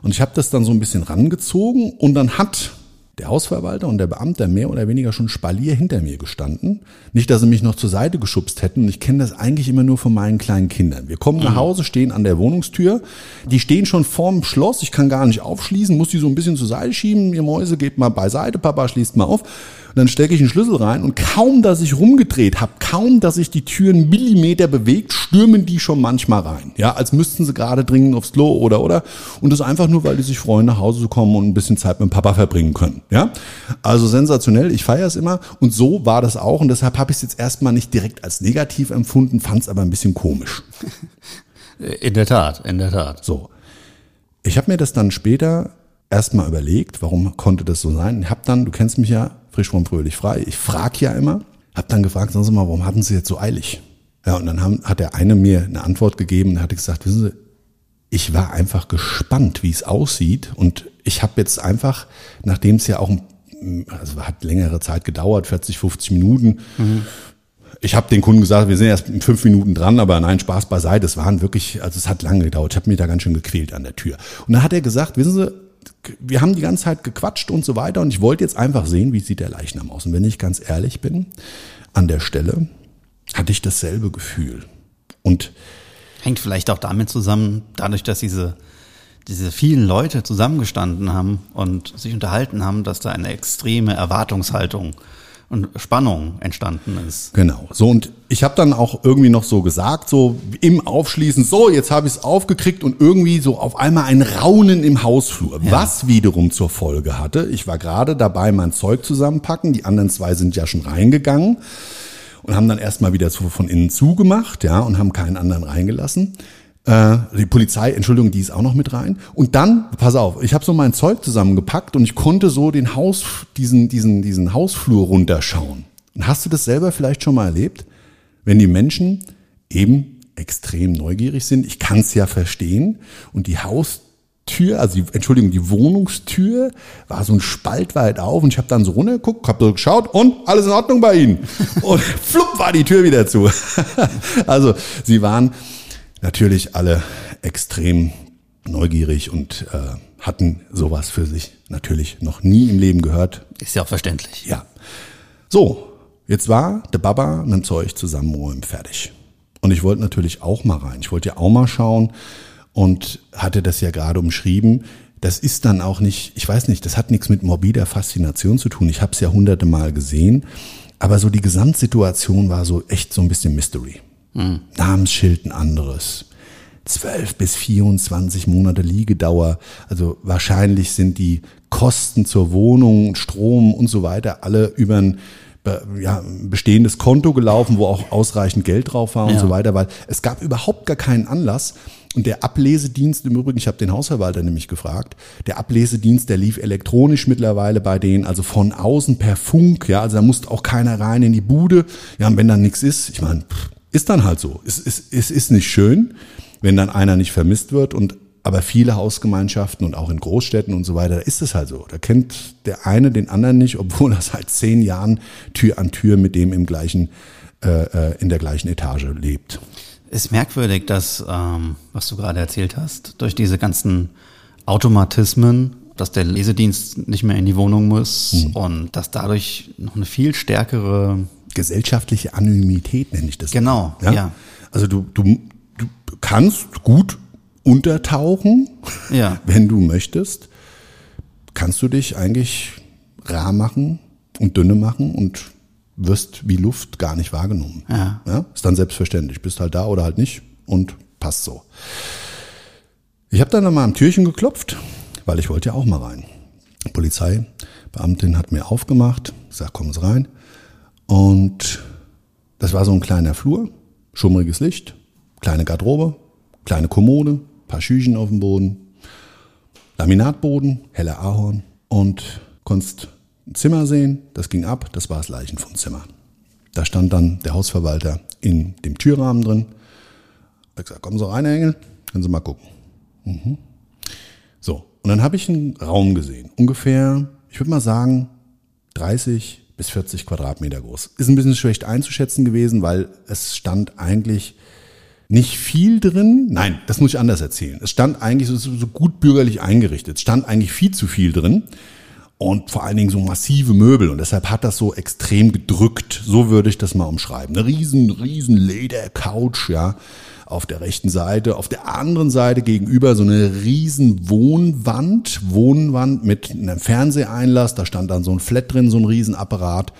Und ich habe das dann so ein bisschen rangezogen und dann hat der Hausverwalter und der Beamte mehr oder weniger schon Spalier hinter mir gestanden. Nicht, dass sie mich noch zur Seite geschubst hätten. Und ich kenne das eigentlich immer nur von meinen kleinen Kindern. Wir kommen nach mhm. Hause, stehen an der Wohnungstür. Die stehen schon vorm Schloss. Ich kann gar nicht aufschließen, muss die so ein bisschen zur Seite schieben. Ihr Mäuse, geht mal beiseite. Papa schließt mal auf. Und dann stecke ich einen Schlüssel rein und kaum, dass ich rumgedreht habe, kaum, dass sich die Tür einen Millimeter bewegt, stürmen die schon manchmal rein. Ja, als müssten sie gerade dringend aufs Klo oder oder. Und das einfach nur, weil die sich freuen, nach Hause zu kommen und ein bisschen Zeit mit dem Papa verbringen können. Ja, also sensationell. Ich feiere es immer und so war das auch und deshalb habe ich es jetzt erstmal nicht direkt als negativ empfunden, fand es aber ein bisschen komisch. In der Tat, in der Tat. So. Ich habe mir das dann später erstmal überlegt, warum konnte das so sein. Ich habe dann, du kennst mich ja, frisch vom fröhlich frei, ich frage ja immer, habe dann gefragt, sagen Sie mal, warum hatten Sie jetzt so eilig? Ja, und dann haben, hat der eine mir eine Antwort gegeben und hatte gesagt, wissen Sie, ich war einfach gespannt, wie es aussieht und ich habe jetzt einfach, nachdem es ja auch, also hat längere Zeit gedauert, 40, 50 Minuten, mhm. Ich habe den Kunden gesagt, wir sind erst in fünf Minuten dran, aber nein, Spaß beiseite. Es waren wirklich, also es hat lange gedauert. Ich habe mich da ganz schön gequält an der Tür. Und dann hat er gesagt, wissen Sie, wir haben die ganze Zeit gequatscht und so weiter und ich wollte jetzt einfach sehen, wie sieht der Leichnam aus. Und wenn ich ganz ehrlich bin, an der Stelle hatte ich dasselbe Gefühl. Und hängt vielleicht auch damit zusammen, dadurch, dass diese diese vielen Leute zusammengestanden haben und sich unterhalten haben, dass da eine extreme Erwartungshaltung und Spannung entstanden ist. Genau. So und ich habe dann auch irgendwie noch so gesagt, so im Aufschließen, so jetzt habe ich es aufgekriegt und irgendwie so auf einmal ein Raunen im Hausflur, ja. was wiederum zur Folge hatte. Ich war gerade dabei, mein Zeug zusammenpacken, die anderen zwei sind ja schon reingegangen und haben dann erstmal wieder so von innen zugemacht, ja, und haben keinen anderen reingelassen. Äh, die Polizei, Entschuldigung, die ist auch noch mit rein. Und dann, pass auf, ich habe so mein Zeug zusammengepackt und ich konnte so den Haus, diesen, diesen, diesen Hausflur runterschauen. Und hast du das selber vielleicht schon mal erlebt? Wenn die Menschen eben extrem neugierig sind, ich kann es ja verstehen, und die Haustür, also die, Entschuldigung, die Wohnungstür war so ein Spalt weit auf und ich habe dann so runtergeguckt, habe so geschaut und alles in Ordnung bei Ihnen. und flupp war die Tür wieder zu. also sie waren natürlich alle extrem neugierig und äh, hatten sowas für sich natürlich noch nie im Leben gehört. Ist ja auch verständlich. Ja. So, jetzt war der Baba mit dem Zeug zusammenräumen fertig. Und ich wollte natürlich auch mal rein. Ich wollte ja auch mal schauen und hatte das ja gerade umschrieben. Das ist dann auch nicht, ich weiß nicht, das hat nichts mit morbider Faszination zu tun. Ich habe es ja hunderte Mal gesehen. Aber so die Gesamtsituation war so echt so ein bisschen Mystery. Mhm. Namensschild ein anderes. 12 bis 24 Monate Liegedauer. Also wahrscheinlich sind die Kosten zur Wohnung, Strom und so weiter alle über ein ja, bestehendes Konto gelaufen, wo auch ausreichend Geld drauf war und ja. so weiter, weil es gab überhaupt gar keinen Anlass. Und der Ablesedienst im Übrigen, ich habe den Hausverwalter nämlich gefragt, der Ablesedienst, der lief elektronisch mittlerweile bei denen, also von außen per Funk, ja, also da musste auch keiner rein in die Bude. Ja, und wenn dann nichts ist, ich meine, ist dann halt so. Es, es, es ist nicht schön, wenn dann einer nicht vermisst wird und aber viele Hausgemeinschaften und auch in Großstädten und so weiter, da ist es halt so. Da kennt der eine den anderen nicht, obwohl er seit zehn Jahren Tür an Tür mit dem im gleichen, äh, äh in der gleichen Etage lebt. Ist merkwürdig, dass, ähm, was du gerade erzählt hast, durch diese ganzen Automatismen, dass der Lesedienst nicht mehr in die Wohnung muss hm. und dass dadurch noch eine viel stärkere gesellschaftliche Anonymität nenne ich das. Genau, ja. ja. Also du, du, du kannst gut untertauchen, ja. wenn du möchtest. Kannst du dich eigentlich rar machen und dünne machen und wirst wie Luft gar nicht wahrgenommen. Ja. ja. Ist dann selbstverständlich. Bist halt da oder halt nicht und passt so. Ich habe dann nochmal am Türchen geklopft, weil ich wollte ja auch mal rein. Polizeibeamtin hat mir aufgemacht, sagt, kommen Sie rein. Und das war so ein kleiner Flur, schummriges Licht, kleine Garderobe, kleine Kommode, paar Schüchen auf dem Boden, Laminatboden, heller Ahorn und konntest ein Zimmer sehen, das ging ab, das war das Leichenfundzimmer. Da stand dann der Hausverwalter in dem Türrahmen drin. Ich gesagt, kommen Sie rein, Engel, können Sie mal gucken. Mhm. So, und dann habe ich einen Raum gesehen, ungefähr, ich würde mal sagen, 30 bis 40 Quadratmeter groß. Ist ein bisschen schlecht einzuschätzen gewesen, weil es stand eigentlich nicht viel drin. Nein, das muss ich anders erzählen. Es stand eigentlich so, so gut bürgerlich eingerichtet. Es stand eigentlich viel zu viel drin und vor allen Dingen so massive Möbel und deshalb hat das so extrem gedrückt. So würde ich das mal umschreiben. Eine riesen, riesen Ledercouch, ja, auf der rechten Seite. Auf der anderen Seite gegenüber so eine riesen Wohnwand, Wohnwand mit einem Fernseheinlass. Da stand dann so ein Flat drin, so ein Riesenapparat.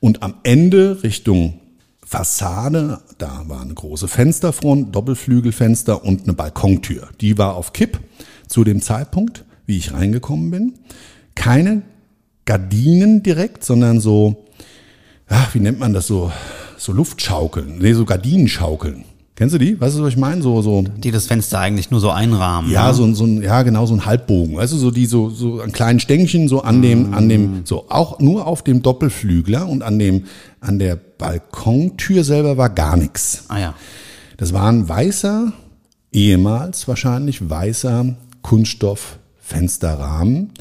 Und am Ende Richtung Fassade, da war eine große Fensterfront, Doppelflügelfenster und eine Balkontür. Die war auf Kipp zu dem Zeitpunkt, wie ich reingekommen bin. Keine Gardinen direkt, sondern so, ach, wie nennt man das so, so Luftschaukeln, nee, so Gardinenschaukeln. Kennst du die? Weißt du, was ich meine? So, so. Die das Fenster eigentlich nur so einrahmen. Ja, ne? so, so ein, ja, genau, so ein Halbbogen. Weißt du, so die, so, so ein kleinen Stängchen, so an dem, mm. an dem, so auch nur auf dem Doppelflügler und an dem, an der Balkontür selber war gar nichts. Ah ja. Das war ein weißer, ehemals wahrscheinlich weißer Kunststoff-Fensterrahmen.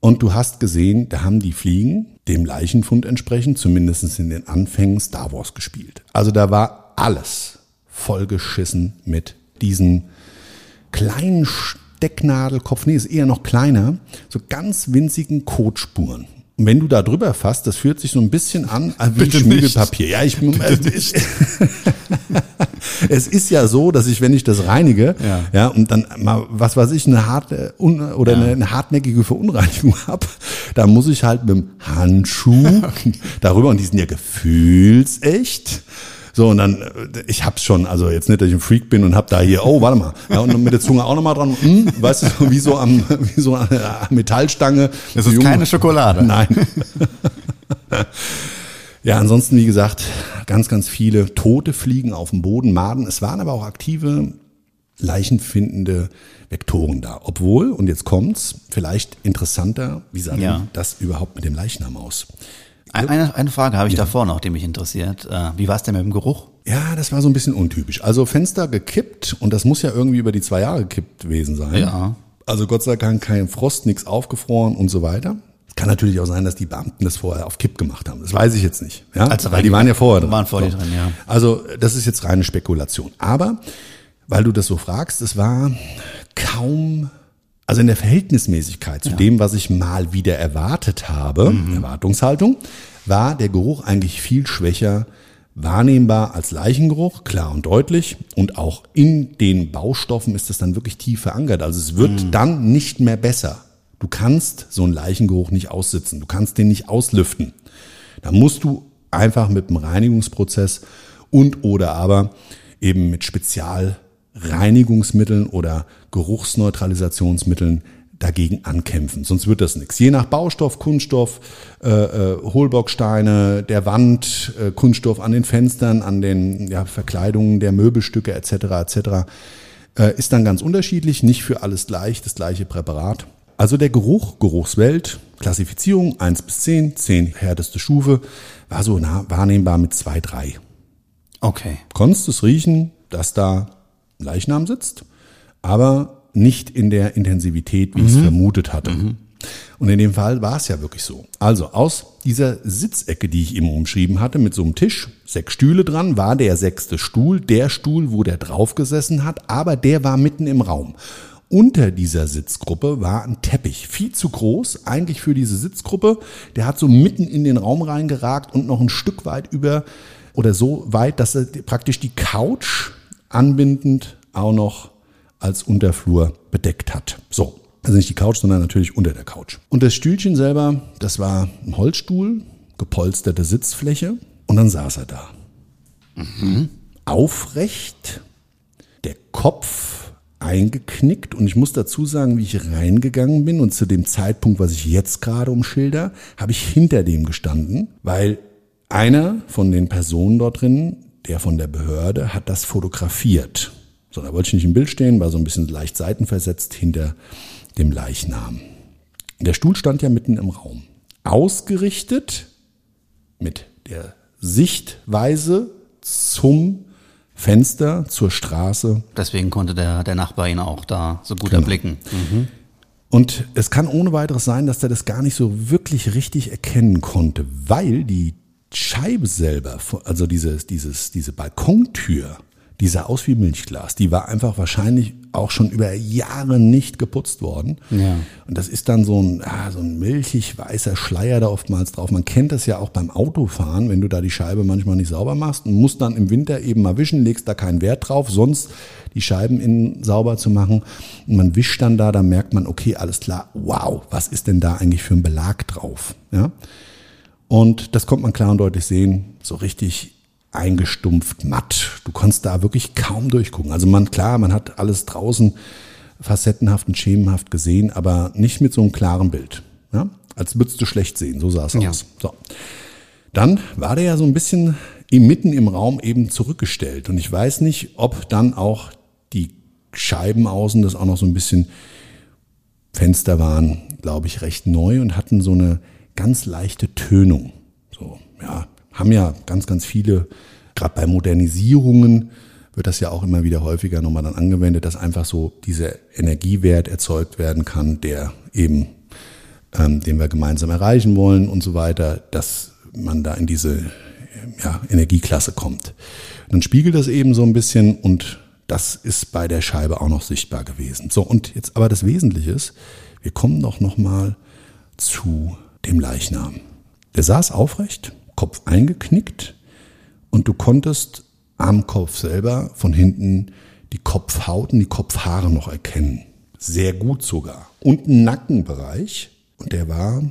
Und du hast gesehen, da haben die Fliegen dem Leichenfund entsprechend, zumindest in den Anfängen, Star Wars gespielt. Also da war alles vollgeschissen mit diesen kleinen Stecknadelkopf, nee, ist eher noch kleiner, so ganz winzigen Kotspuren. Und wenn du da drüber fasst, das fühlt sich so ein bisschen an wie Bitte Schmiedelpapier. Ja, ich, also ich es ist ja so, dass ich, wenn ich das reinige, ja, ja und dann mal, was weiß ich, eine harte oder ja. eine, eine, hartnäckige Verunreinigung habe, dann muss ich halt mit dem Handschuh darüber, und die sind ja gefühlsecht, so, und dann, ich hab's schon, also jetzt nicht, dass ich ein Freak bin und hab da hier, oh, warte mal, ja, und mit der Zunge auch nochmal dran, hm, weißt du, wie so am, wie so an der Metallstange. Das ist Junge. keine Schokolade. Nein. ja, ansonsten, wie gesagt, ganz, ganz viele tote Fliegen auf dem Boden, Maden. Es waren aber auch aktive, leichenfindende Vektoren da. Obwohl, und jetzt kommt's, vielleicht interessanter, wie sah ja. das überhaupt mit dem Leichnam aus? Eine, eine Frage habe ich ja. davor noch, die mich interessiert. Äh, wie war es denn mit dem Geruch? Ja, das war so ein bisschen untypisch. Also Fenster gekippt und das muss ja irgendwie über die zwei Jahre gekippt gewesen sein. Ja. Also Gott sei Dank kein Frost, nichts aufgefroren und so weiter. Kann natürlich auch sein, dass die Beamten das vorher auf Kipp gemacht haben. Das weiß ich jetzt nicht. Ja? Also weil die waren ja vorher drin. Waren vorher so. drin, ja. Also das ist jetzt reine Spekulation. Aber weil du das so fragst, es war kaum also in der Verhältnismäßigkeit zu ja. dem, was ich mal wieder erwartet habe, mhm. Erwartungshaltung, war der Geruch eigentlich viel schwächer wahrnehmbar als Leichengeruch, klar und deutlich. Und auch in den Baustoffen ist es dann wirklich tief verankert. Also es wird mhm. dann nicht mehr besser. Du kannst so einen Leichengeruch nicht aussitzen. Du kannst den nicht auslüften. Da musst du einfach mit einem Reinigungsprozess und oder aber eben mit Spezialreinigungsmitteln oder Geruchsneutralisationsmitteln dagegen ankämpfen. Sonst wird das nichts. Je nach Baustoff, Kunststoff, äh, äh, Hohlbocksteine, der Wand, äh, Kunststoff an den Fenstern, an den ja, Verkleidungen der Möbelstücke etc. etc. Äh, ist dann ganz unterschiedlich. Nicht für alles gleich, das gleiche Präparat. Also der Geruch, Geruchswelt, Klassifizierung 1 bis 10, 10 härteste Stufe, war so nah, wahrnehmbar mit 2, 3. Okay. Konntest es riechen, dass da Leichnam sitzt, aber nicht in der Intensivität, wie mhm. ich es vermutet hatte. Mhm. Und in dem Fall war es ja wirklich so. Also aus dieser Sitzecke, die ich eben umschrieben hatte, mit so einem Tisch, sechs Stühle dran, war der sechste Stuhl, der Stuhl, wo der drauf gesessen hat, aber der war mitten im Raum. Unter dieser Sitzgruppe war ein Teppich, viel zu groß, eigentlich für diese Sitzgruppe. Der hat so mitten in den Raum reingeragt und noch ein Stück weit über oder so weit, dass er praktisch die Couch anbindend auch noch als Unterflur bedeckt hat. So. Also nicht die Couch, sondern natürlich unter der Couch. Und das Stühlchen selber, das war ein Holzstuhl, gepolsterte Sitzfläche und dann saß er da. Mhm. Aufrecht, der Kopf eingeknickt und ich muss dazu sagen, wie ich reingegangen bin und zu dem Zeitpunkt, was ich jetzt gerade umschilder, habe ich hinter dem gestanden, weil einer von den Personen dort drin, der von der Behörde, hat das fotografiert. So, da wollte ich nicht im Bild stehen, war so ein bisschen leicht seitenversetzt hinter dem Leichnam. Der Stuhl stand ja mitten im Raum. Ausgerichtet mit der Sichtweise zum Fenster, zur Straße. Deswegen konnte der, der Nachbar ihn auch da so gut genau. erblicken. Mhm. Und es kann ohne weiteres sein, dass er das gar nicht so wirklich richtig erkennen konnte, weil die Scheibe selber, also dieses, dieses, diese Balkontür, die sah aus wie Milchglas. Die war einfach wahrscheinlich auch schon über Jahre nicht geputzt worden. Ja. Und das ist dann so ein, ah, so ein milchig weißer Schleier da oftmals drauf. Man kennt das ja auch beim Autofahren, wenn du da die Scheibe manchmal nicht sauber machst und musst dann im Winter eben mal wischen, legst da keinen Wert drauf, sonst die Scheiben innen sauber zu machen. Und man wischt dann da, dann merkt man, okay, alles klar, wow, was ist denn da eigentlich für ein Belag drauf? Ja. Und das kommt man klar und deutlich sehen, so richtig eingestumpft, matt. Du konntest da wirklich kaum durchgucken. Also man, klar, man hat alles draußen facettenhaft und schemenhaft gesehen, aber nicht mit so einem klaren Bild. Ja? Als würdest du schlecht sehen, so sah es ja. aus. So. Dann war der ja so ein bisschen mitten im Raum eben zurückgestellt. Und ich weiß nicht, ob dann auch die Scheiben außen, das auch noch so ein bisschen Fenster waren, glaube ich, recht neu und hatten so eine ganz leichte Tönung. So, ja, haben ja ganz, ganz viele, gerade bei Modernisierungen wird das ja auch immer wieder häufiger nochmal dann angewendet, dass einfach so dieser Energiewert erzeugt werden kann, der eben, ähm, den wir gemeinsam erreichen wollen und so weiter, dass man da in diese ja, Energieklasse kommt. Dann spiegelt das eben so ein bisschen und das ist bei der Scheibe auch noch sichtbar gewesen. So, und jetzt aber das Wesentliche ist, wir kommen doch nochmal zu dem Leichnam. Der saß aufrecht, Kopf eingeknickt und du konntest am Kopf selber von hinten die Kopfhaut und die Kopfhaare noch erkennen. Sehr gut sogar. Und ein Nackenbereich und der war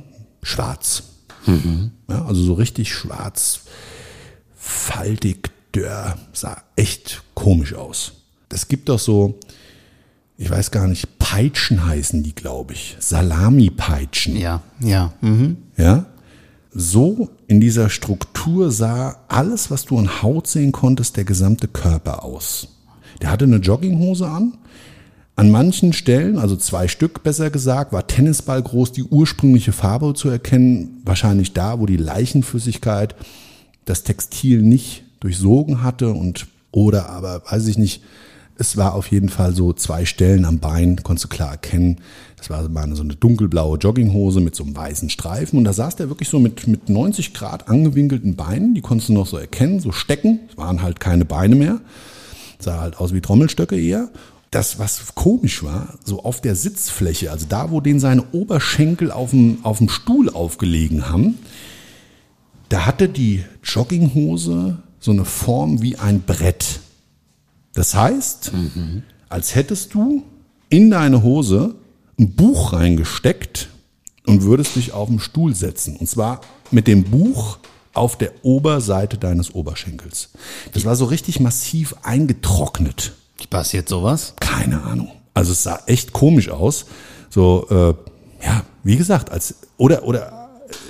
schwarz. Mhm. Ja, also so richtig schwarz, faltig, dörr, sah echt komisch aus. Es gibt doch so, ich weiß gar nicht, Peitschen heißen die, glaube ich. Salami-Peitschen. Ja, ja. Mhm. Ja. So in dieser Struktur sah alles, was du an Haut sehen konntest, der gesamte Körper aus. Der hatte eine Jogginghose an. An manchen Stellen, also zwei Stück besser gesagt, war Tennisball groß die ursprüngliche Farbe zu erkennen. Wahrscheinlich da, wo die Leichenflüssigkeit das Textil nicht durchsogen hatte und oder aber, weiß ich nicht, es war auf jeden Fall so zwei Stellen am Bein, konntest du klar erkennen. Das war mal so eine dunkelblaue Jogginghose mit so einem weißen Streifen. Und da saß der wirklich so mit, mit 90 Grad angewinkelten Beinen. Die konntest du noch so erkennen, so stecken. Es waren halt keine Beine mehr. Sah halt aus wie Trommelstöcke eher. Das, was komisch war, so auf der Sitzfläche, also da, wo den seine Oberschenkel auf dem, auf dem Stuhl aufgelegen haben, da hatte die Jogginghose so eine Form wie ein Brett. Das heißt, mhm. als hättest du in deine Hose ein Buch reingesteckt und würdest dich auf den Stuhl setzen. Und zwar mit dem Buch auf der Oberseite deines Oberschenkels. Das war so richtig massiv eingetrocknet. Passiert sowas? Keine Ahnung. Also es sah echt komisch aus. So, äh, ja, wie gesagt, als oder oder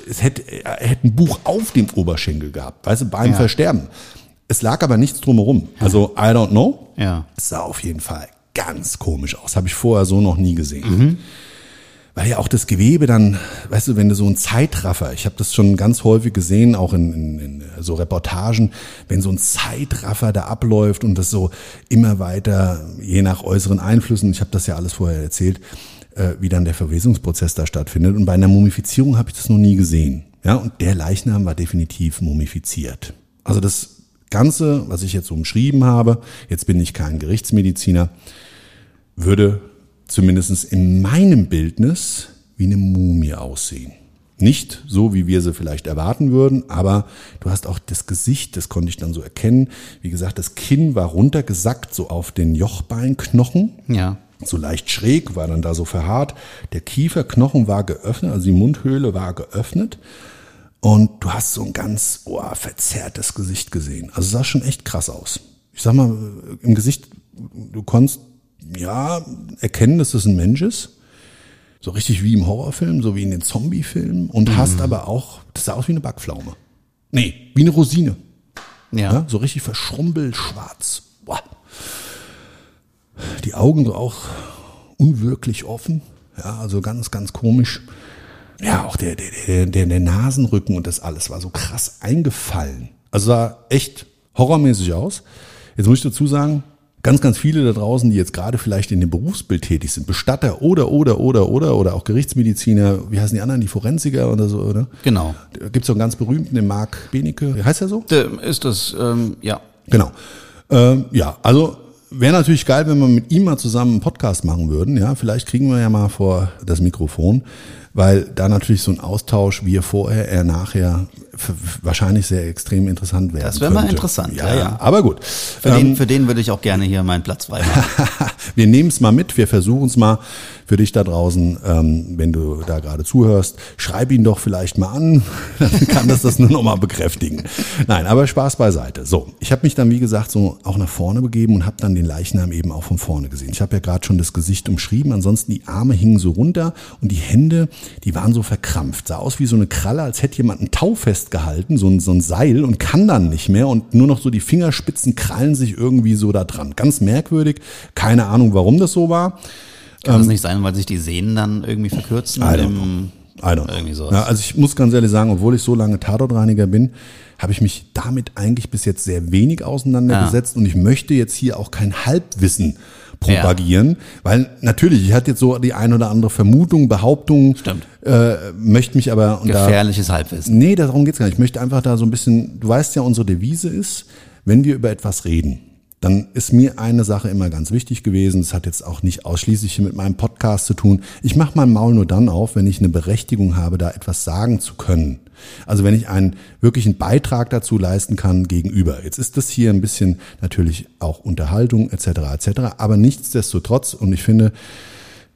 es hätte er hätte ein Buch auf dem Oberschenkel gehabt, weißt du, beim ja. Versterben. Es lag aber nichts drumherum. Also I don't know. Ja. Es sah auf jeden Fall ganz komisch aus. Habe ich vorher so noch nie gesehen. Mhm. Weil ja auch das Gewebe dann, weißt du, wenn du so ein Zeitraffer, ich habe das schon ganz häufig gesehen, auch in, in, in so Reportagen, wenn so ein Zeitraffer da abläuft und das so immer weiter, je nach äußeren Einflüssen, ich habe das ja alles vorher erzählt, äh, wie dann der Verwesungsprozess da stattfindet. Und bei einer Mumifizierung habe ich das noch nie gesehen. Ja, und der Leichnam war definitiv mumifiziert. Also das Ganze, was ich jetzt so umschrieben habe, jetzt bin ich kein Gerichtsmediziner, würde zumindest in meinem Bildnis wie eine Mumie aussehen. Nicht so, wie wir sie vielleicht erwarten würden, aber du hast auch das Gesicht, das konnte ich dann so erkennen. Wie gesagt, das Kinn war runtergesackt, so auf den Jochbeinknochen. Ja. So leicht schräg, war dann da so verhaart. Der Kieferknochen war geöffnet, also die Mundhöhle war geöffnet. Und du hast so ein ganz oh, verzerrtes Gesicht gesehen. Also sah schon echt krass aus. Ich sag mal, im Gesicht, du konntest ja erkennen, dass das ein Mensch ist. So richtig wie im Horrorfilm, so wie in den Zombie-Filmen. Und mhm. hast aber auch, das sah aus wie eine Backpflaume. Nee, wie eine Rosine. Ja. ja so richtig verschrumpelt, schwarz. Boah. Die Augen so auch unwirklich offen. Ja, also ganz, ganz komisch ja, auch der, der, der, der Nasenrücken und das alles war so krass eingefallen. Also sah echt horrormäßig aus. Jetzt muss ich dazu sagen, ganz, ganz viele da draußen, die jetzt gerade vielleicht in dem Berufsbild tätig sind, Bestatter oder, oder, oder, oder, oder auch Gerichtsmediziner, wie heißen die anderen, die Forensiker oder so, oder? Genau. Da gibt's so einen ganz berühmten, den Marc Benecke, wie heißt er so? Der ist das, ähm, ja. Genau. Ähm, ja, also wäre natürlich geil, wenn wir mit ihm mal zusammen einen Podcast machen würden. Ja, vielleicht kriegen wir ja mal vor das Mikrofon weil da natürlich so ein Austausch, wie vorher, er nachher, wahrscheinlich sehr extrem interessant wäre. Das wäre mal interessant. Ja, ja, ja. Aber gut. Für, ähm, den, für den würde ich auch gerne hier meinen Platz frei machen. wir nehmen es mal mit, wir versuchen es mal für dich da draußen, ähm, wenn du da gerade zuhörst. Schreib ihn doch vielleicht mal an, dann kann das das nur noch mal bekräftigen. Nein, aber Spaß beiseite. So, ich habe mich dann, wie gesagt, so auch nach vorne begeben und habe dann den Leichnam eben auch von vorne gesehen. Ich habe ja gerade schon das Gesicht umschrieben, ansonsten die Arme hingen so runter und die Hände die waren so verkrampft. Sah aus wie so eine Kralle, als hätte jemand ein Tau festgehalten, so ein, so ein Seil und kann dann nicht mehr und nur noch so die Fingerspitzen krallen sich irgendwie so da dran. Ganz merkwürdig. Keine Ahnung, warum das so war. Kann es ähm, nicht sein, weil sich die Sehnen dann irgendwie verkürzen? I don't know. I don't Irgendwie sowas. Ja, also ich muss ganz ehrlich sagen, obwohl ich so lange Tatortreiniger bin, habe ich mich damit eigentlich bis jetzt sehr wenig auseinandergesetzt ja. und ich möchte jetzt hier auch kein Halbwissen propagieren, ja. weil natürlich, ich hatte jetzt so die ein oder andere Vermutung, Behauptung, Stimmt. Äh, möchte mich aber gefährliches da, Halbwissen. Nee, darum geht's gar nicht. Ich möchte einfach da so ein bisschen, du weißt ja, unsere Devise ist, wenn wir über etwas reden, dann ist mir eine Sache immer ganz wichtig gewesen. Es hat jetzt auch nicht ausschließlich mit meinem Podcast zu tun. Ich mache mein Maul nur dann auf, wenn ich eine Berechtigung habe, da etwas sagen zu können. Also wenn ich einen wirklichen Beitrag dazu leisten kann gegenüber. Jetzt ist das hier ein bisschen natürlich auch Unterhaltung etc. etc. Aber nichtsdestotrotz und ich finde,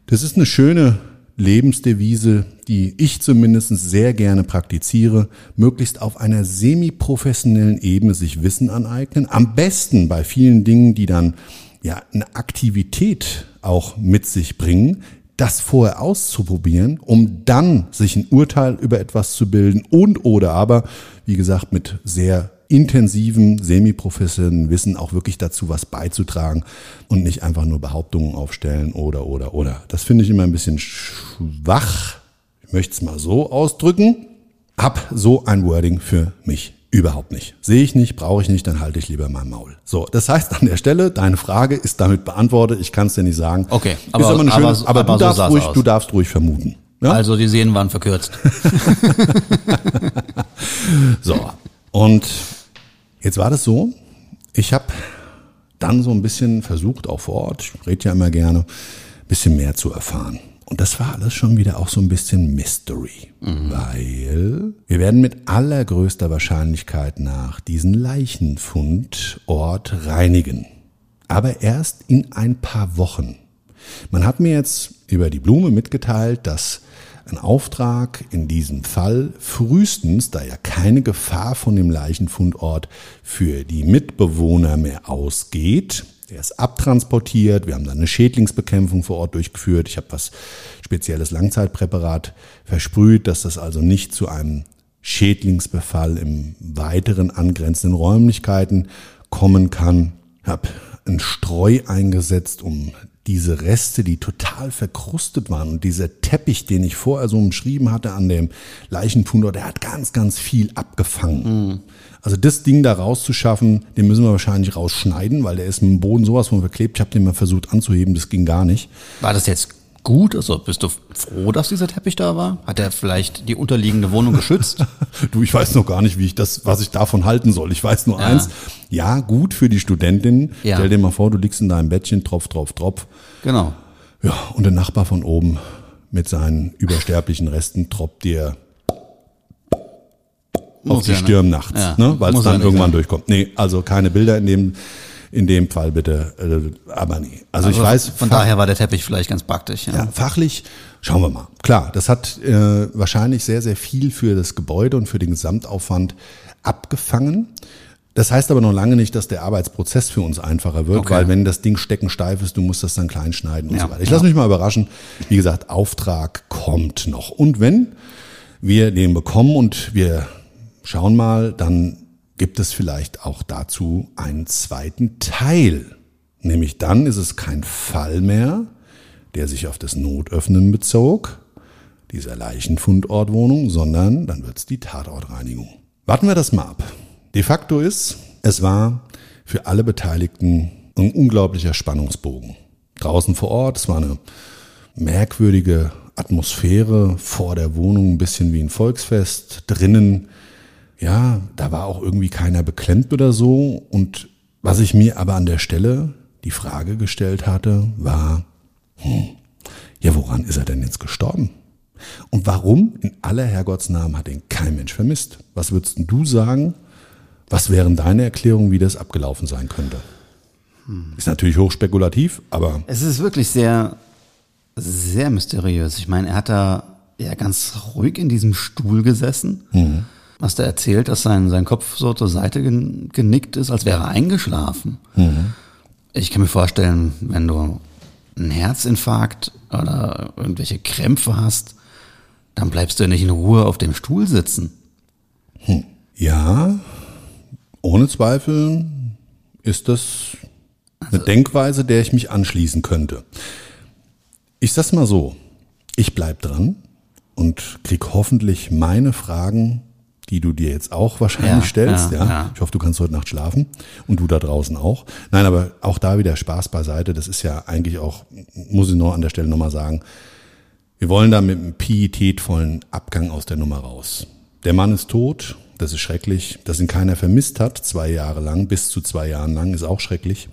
das ist eine schöne Lebensdevise, die ich zumindest sehr gerne praktiziere, möglichst auf einer semi-professionellen Ebene sich Wissen aneignen. Am besten bei vielen Dingen, die dann ja eine Aktivität auch mit sich bringen, das vorher auszuprobieren, um dann sich ein Urteil über etwas zu bilden und oder aber, wie gesagt, mit sehr intensiven, semi-professionellen Wissen auch wirklich dazu was beizutragen und nicht einfach nur Behauptungen aufstellen oder, oder, oder. Das finde ich immer ein bisschen schwach. Ich möchte es mal so ausdrücken. Hab so ein Wording für mich Überhaupt nicht. Sehe ich nicht, brauche ich nicht, dann halte ich lieber mein Maul. So, das heißt an der Stelle, deine Frage ist damit beantwortet. Ich kann es dir nicht sagen. Okay, aber, aber, schöne, aber, aber, du, darfst so ruhig, du darfst ruhig vermuten. Ja? Also die Sehnen waren verkürzt. so, und jetzt war das so, ich habe dann so ein bisschen versucht, auch vor Ort, ich rede ja immer gerne, ein bisschen mehr zu erfahren. Und das war alles schon wieder auch so ein bisschen Mystery, mhm. weil wir werden mit allergrößter Wahrscheinlichkeit nach diesen Leichenfundort reinigen. Aber erst in ein paar Wochen. Man hat mir jetzt über die Blume mitgeteilt, dass ein Auftrag in diesem Fall frühestens, da ja keine Gefahr von dem Leichenfundort für die Mitbewohner mehr ausgeht, der ist abtransportiert. Wir haben dann eine Schädlingsbekämpfung vor Ort durchgeführt. Ich habe was spezielles Langzeitpräparat versprüht, dass das also nicht zu einem Schädlingsbefall im weiteren angrenzenden Räumlichkeiten kommen kann. Habe ein Streu eingesetzt, um diese Reste, die total verkrustet waren und dieser Teppich, den ich vorher so umschrieben hatte an dem Leichenfundort, der hat ganz, ganz viel abgefangen. Mhm. Also das Ding da rauszuschaffen, den müssen wir wahrscheinlich rausschneiden, weil der ist im Boden sowas von verklebt. Ich habe den mal versucht anzuheben, das ging gar nicht. War das jetzt gut? Also bist du froh, dass dieser Teppich da war? Hat er vielleicht die unterliegende Wohnung geschützt? du, ich weiß noch gar nicht, wie ich das, was ich davon halten soll. Ich weiß nur ja. eins. Ja, gut für die Studentin. Ja. Stell dir mal vor, du liegst in deinem Bettchen, Tropf, Tropf, Tropf. Genau. Ja, und der Nachbar von oben mit seinen übersterblichen Resten troppt dir auf die Stirn nachts, ja. ne? weil es dann irgendwann sein. durchkommt. Nee, also keine Bilder in dem in dem Fall bitte, äh, aber nee. Also, also ich weiß. Von daher war der Teppich vielleicht ganz praktisch. Ja, ja fachlich schauen wir mal. Klar, das hat äh, wahrscheinlich sehr, sehr viel für das Gebäude und für den Gesamtaufwand abgefangen. Das heißt aber noch lange nicht, dass der Arbeitsprozess für uns einfacher wird, okay. weil wenn das Ding steckensteif ist, du musst das dann klein schneiden und ja, so weiter. Ich ja. lasse mich mal überraschen. Wie gesagt, Auftrag kommt noch. Und wenn wir den bekommen und wir schauen mal, dann gibt es vielleicht auch dazu einen zweiten Teil. Nämlich dann ist es kein Fall mehr, der sich auf das Notöffnen bezog, dieser Leichenfundortwohnung, sondern dann wird es die Tatortreinigung. Warten wir das mal ab. De facto ist, es war für alle Beteiligten ein unglaublicher Spannungsbogen. Draußen vor Ort, es war eine merkwürdige Atmosphäre vor der Wohnung, ein bisschen wie ein Volksfest. Drinnen ja, da war auch irgendwie keiner beklemmt oder so. Und was ich mir aber an der Stelle die Frage gestellt hatte, war, hm, ja, woran ist er denn jetzt gestorben? Und warum in aller Herrgottsnamen hat ihn kein Mensch vermisst? Was würdest du sagen? Was wären deine Erklärungen, wie das abgelaufen sein könnte? Hm. Ist natürlich hochspekulativ, aber. Es ist wirklich sehr, sehr mysteriös. Ich meine, er hat da ja ganz ruhig in diesem Stuhl gesessen. Mhm Hast du erzählt, dass sein, sein Kopf so zur Seite genickt ist, als wäre er eingeschlafen. Mhm. Ich kann mir vorstellen, wenn du einen Herzinfarkt oder irgendwelche Krämpfe hast, Dann bleibst du ja nicht in Ruhe auf dem Stuhl sitzen. Hm. Ja, ohne Zweifel ist das eine also, Denkweise, der ich mich anschließen könnte. Ich sag's mal so, ich bleib dran und krieg hoffentlich meine Fragen, die du dir jetzt auch wahrscheinlich ja, stellst. Ja, ja. Ich hoffe, du kannst heute Nacht schlafen und du da draußen auch. Nein, aber auch da wieder Spaß beiseite. Das ist ja eigentlich auch, muss ich noch an der Stelle nochmal sagen, wir wollen da mit einem pietätvollen Abgang aus der Nummer raus. Der Mann ist tot, das ist schrecklich. Dass ihn keiner vermisst hat, zwei Jahre lang, bis zu zwei Jahren lang, ist auch schrecklich.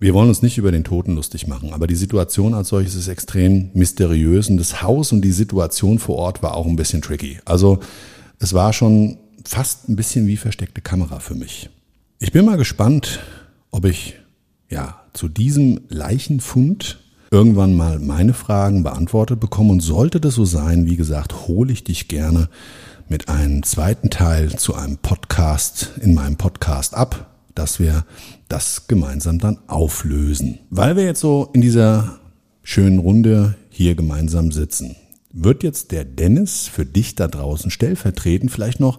Wir wollen uns nicht über den Toten lustig machen, aber die Situation als solches ist extrem mysteriös und das Haus und die Situation vor Ort war auch ein bisschen tricky. Also es war schon fast ein bisschen wie versteckte Kamera für mich. Ich bin mal gespannt, ob ich ja zu diesem Leichenfund irgendwann mal meine Fragen beantwortet bekomme und sollte das so sein, wie gesagt, hole ich dich gerne mit einem zweiten Teil zu einem Podcast in meinem Podcast ab, dass wir das gemeinsam dann auflösen. Weil wir jetzt so in dieser schönen Runde hier gemeinsam sitzen, wird jetzt der Dennis für dich da draußen stellvertretend vielleicht noch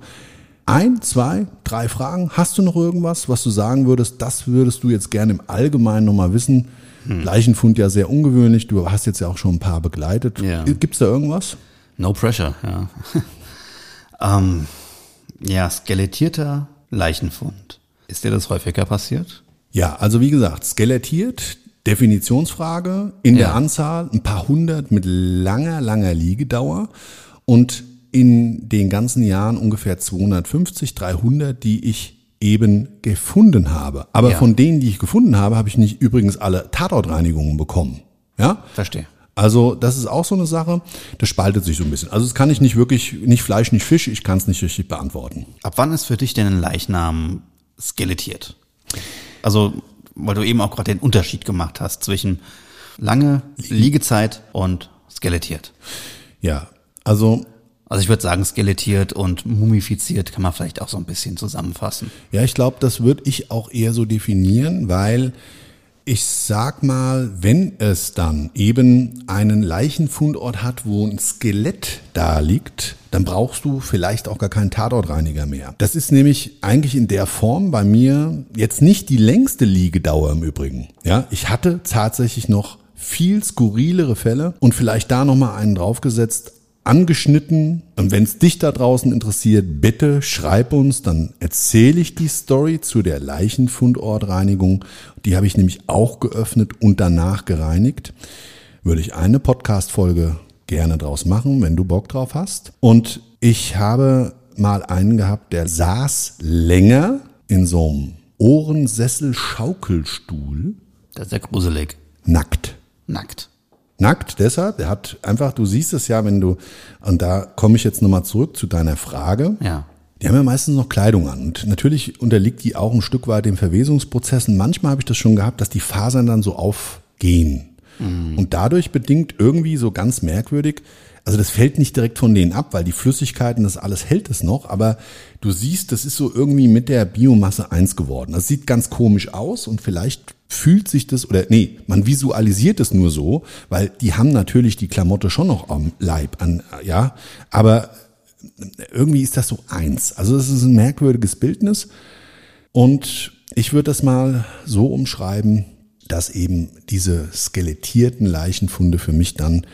ein, zwei, drei Fragen. Hast du noch irgendwas, was du sagen würdest? Das würdest du jetzt gerne im Allgemeinen nochmal wissen. Hm. Leichenfund ja sehr ungewöhnlich. Du hast jetzt ja auch schon ein paar begleitet. Ja. Gibt es da irgendwas? No pressure, ja. Ähm, ja, skelettierter Leichenfund. Ist dir das häufiger passiert? Ja, also wie gesagt, skelettiert, Definitionsfrage, in ja. der Anzahl ein paar hundert mit langer, langer Liegedauer und in den ganzen Jahren ungefähr 250, 300, die ich eben gefunden habe. Aber ja. von denen, die ich gefunden habe, habe ich nicht übrigens alle Tatortreinigungen bekommen. Ja? Verstehe. Also das ist auch so eine Sache, das spaltet sich so ein bisschen. Also das kann ich nicht wirklich, nicht Fleisch, nicht Fisch, ich kann es nicht richtig beantworten. Ab wann ist für dich denn ein Leichnam skelettiert? Also, weil du eben auch gerade den Unterschied gemacht hast zwischen lange Liegezeit und skelettiert. Ja, also also ich würde sagen, skelettiert und mumifiziert kann man vielleicht auch so ein bisschen zusammenfassen. Ja, ich glaube, das würde ich auch eher so definieren, weil ich sag mal, wenn es dann eben einen Leichenfundort hat, wo ein Skelett da liegt, dann brauchst du vielleicht auch gar keinen Tatortreiniger mehr. Das ist nämlich eigentlich in der Form bei mir jetzt nicht die längste Liegedauer im Übrigen. Ja, ich hatte tatsächlich noch viel skurrilere Fälle und vielleicht da nochmal einen draufgesetzt, angeschnitten. Und wenn es dich da draußen interessiert, bitte schreib uns, dann erzähle ich die Story zu der Leichenfundortreinigung. Die habe ich nämlich auch geöffnet und danach gereinigt. Würde ich eine Podcast-Folge gerne draus machen, wenn du Bock drauf hast. Und ich habe mal einen gehabt, der saß länger in so einem Ohrensessel-Schaukelstuhl. Das ist ja gruselig. Nackt. Nackt. Nackt deshalb, er hat einfach, du siehst es ja, wenn du, und da komme ich jetzt nochmal zurück zu deiner Frage. Ja. Die haben ja meistens noch Kleidung an. Und natürlich unterliegt die auch ein Stück weit den Verwesungsprozessen. Manchmal habe ich das schon gehabt, dass die Fasern dann so aufgehen. Mhm. Und dadurch bedingt irgendwie so ganz merkwürdig, also das fällt nicht direkt von denen ab, weil die Flüssigkeiten, das alles hält es noch, aber du siehst, das ist so irgendwie mit der Biomasse eins geworden. Das sieht ganz komisch aus und vielleicht fühlt sich das oder nee, man visualisiert es nur so, weil die haben natürlich die Klamotte schon noch am Leib an, ja, aber irgendwie ist das so eins. Also es ist ein merkwürdiges Bildnis und ich würde das mal so umschreiben, dass eben diese skelettierten Leichenfunde für mich dann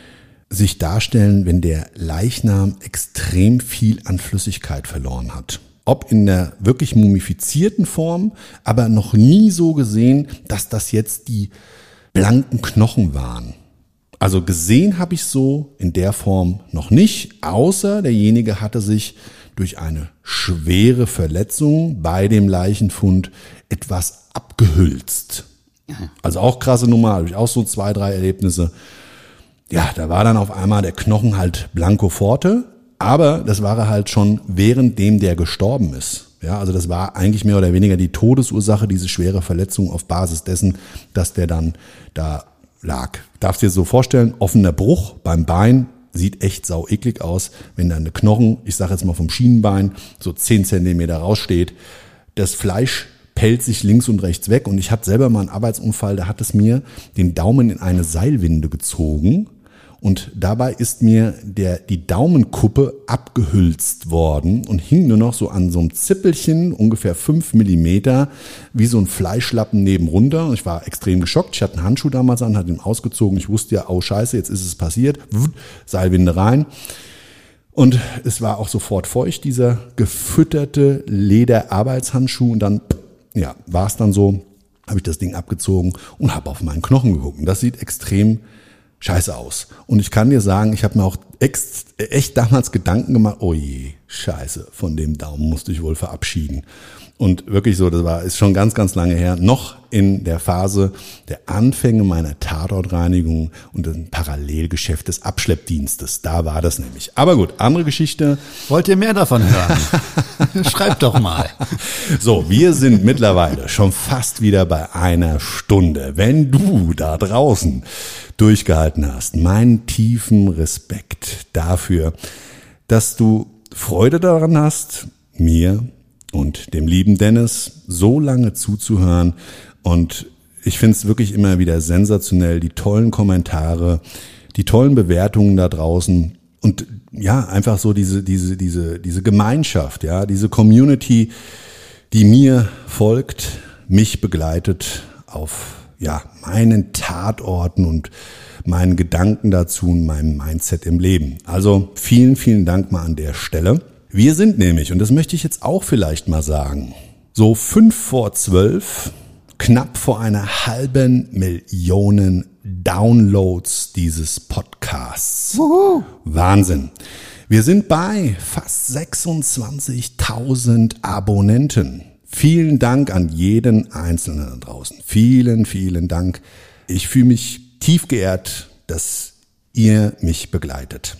sich darstellen, wenn der Leichnam extrem viel an Flüssigkeit verloren hat ob in der wirklich mumifizierten Form, aber noch nie so gesehen, dass das jetzt die blanken Knochen waren. Also gesehen habe ich so in der Form noch nicht, außer derjenige hatte sich durch eine schwere Verletzung bei dem Leichenfund etwas abgehülzt. Also auch krasse Nummer, habe ich auch so zwei, drei Erlebnisse. Ja, da war dann auf einmal der Knochen halt blanco forte, aber das war er halt schon währenddem der gestorben ist. Ja, also das war eigentlich mehr oder weniger die Todesursache, diese schwere Verletzung auf Basis dessen, dass der dann da lag. Darfst dir so vorstellen, offener Bruch beim Bein, sieht echt sau eklig aus, wenn da eine Knochen, ich sage jetzt mal vom Schienenbein, so zehn Zentimeter raussteht. Das Fleisch pellt sich links und rechts weg und ich hatte selber mal einen Arbeitsunfall, da hat es mir den Daumen in eine Seilwinde gezogen und dabei ist mir der, die Daumenkuppe abgehülzt worden und hing nur noch so an so einem Zippelchen, ungefähr fünf Millimeter, wie so ein Fleischlappen nebenrunter. Ich war extrem geschockt. Ich hatte einen Handschuh damals an, hatte ihn ausgezogen. Ich wusste ja, oh scheiße, jetzt ist es passiert. Seilwinde rein. Und es war auch sofort feucht, dieser gefütterte Lederarbeitshandschuh. Und dann, ja, war es dann so, habe ich das Ding abgezogen und habe auf meinen Knochen geguckt. Und das sieht extrem scheiße aus. Und ich kann dir sagen, ich habe mir auch echt damals Gedanken gemacht, oh je, scheiße, von dem Daumen musste ich wohl verabschieden. Und wirklich so, das war, ist schon ganz, ganz lange her, noch in der Phase der Anfänge meiner Tatortreinigung und dem Parallelgeschäft des Abschleppdienstes. Da war das nämlich. Aber gut, andere Geschichte. Wollt ihr mehr davon hören? Schreibt doch mal. So, wir sind mittlerweile schon fast wieder bei einer Stunde. Wenn du da draußen durchgehalten hast, meinen tiefen Respekt dafür, dass du Freude daran hast, mir und dem lieben Dennis so lange zuzuhören. Und ich finde es wirklich immer wieder sensationell, die tollen Kommentare, die tollen Bewertungen da draußen und ja, einfach so diese, diese, diese, diese Gemeinschaft, ja, diese Community, die mir folgt, mich begleitet auf, ja, meinen Tatorten und meinen Gedanken dazu und meinem Mindset im Leben. Also vielen, vielen Dank mal an der Stelle. Wir sind nämlich, und das möchte ich jetzt auch vielleicht mal sagen, so fünf vor zwölf, knapp vor einer halben Million Downloads dieses Podcasts. Wuhu. Wahnsinn. Wir sind bei fast 26.000 Abonnenten. Vielen Dank an jeden Einzelnen da draußen. Vielen, vielen Dank. Ich fühle mich tief geehrt, dass ihr mich begleitet.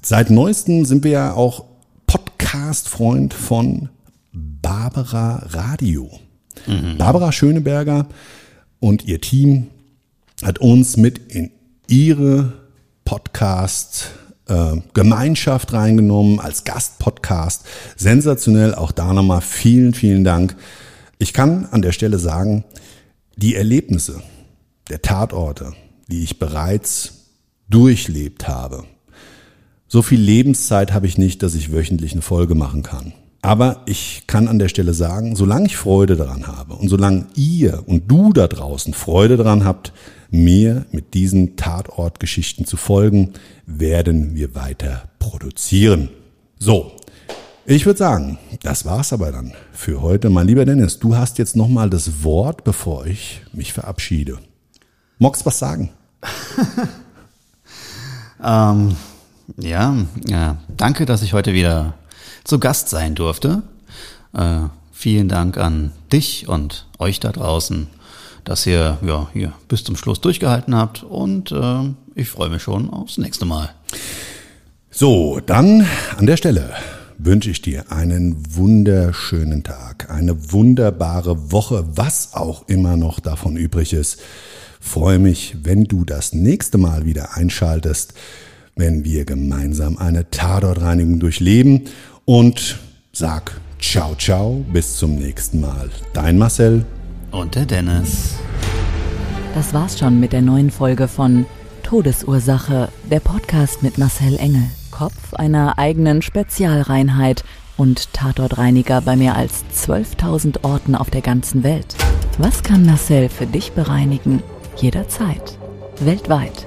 Seit neuestem sind wir ja auch Podcast-Freund von Barbara Radio. Mhm. Barbara Schöneberger und ihr Team hat uns mit in ihre Podcast äh, reingenommen als Gastpodcast. Sensationell, auch da nochmal vielen, vielen Dank. Ich kann an der Stelle sagen, die Erlebnisse der Tatorte, die ich bereits durchlebt habe, so viel Lebenszeit habe ich nicht, dass ich wöchentlich eine Folge machen kann. Aber ich kann an der Stelle sagen, solange ich Freude daran habe und solange ihr und du da draußen Freude daran habt, mir mit diesen Tatortgeschichten zu folgen, werden wir weiter produzieren. So, ich würde sagen, das war's aber dann für heute. Mein lieber Dennis, du hast jetzt nochmal das Wort, bevor ich mich verabschiede. Magst was sagen? ähm, ja, ja, danke, dass ich heute wieder zu Gast sein durfte. Äh, vielen Dank an dich und euch da draußen, dass ihr ja, hier bis zum Schluss durchgehalten habt und äh, ich freue mich schon aufs nächste Mal. So, dann an der Stelle wünsche ich dir einen wunderschönen Tag, eine wunderbare Woche, was auch immer noch davon übrig ist. Freue mich, wenn du das nächste Mal wieder einschaltest wenn wir gemeinsam eine Tatortreinigung durchleben und sag ciao ciao, bis zum nächsten Mal. Dein Marcel und der Dennis. Das war's schon mit der neuen Folge von Todesursache, der Podcast mit Marcel Engel, Kopf einer eigenen Spezialreinheit und Tatortreiniger bei mehr als 12.000 Orten auf der ganzen Welt. Was kann Marcel für dich bereinigen? Jederzeit. Weltweit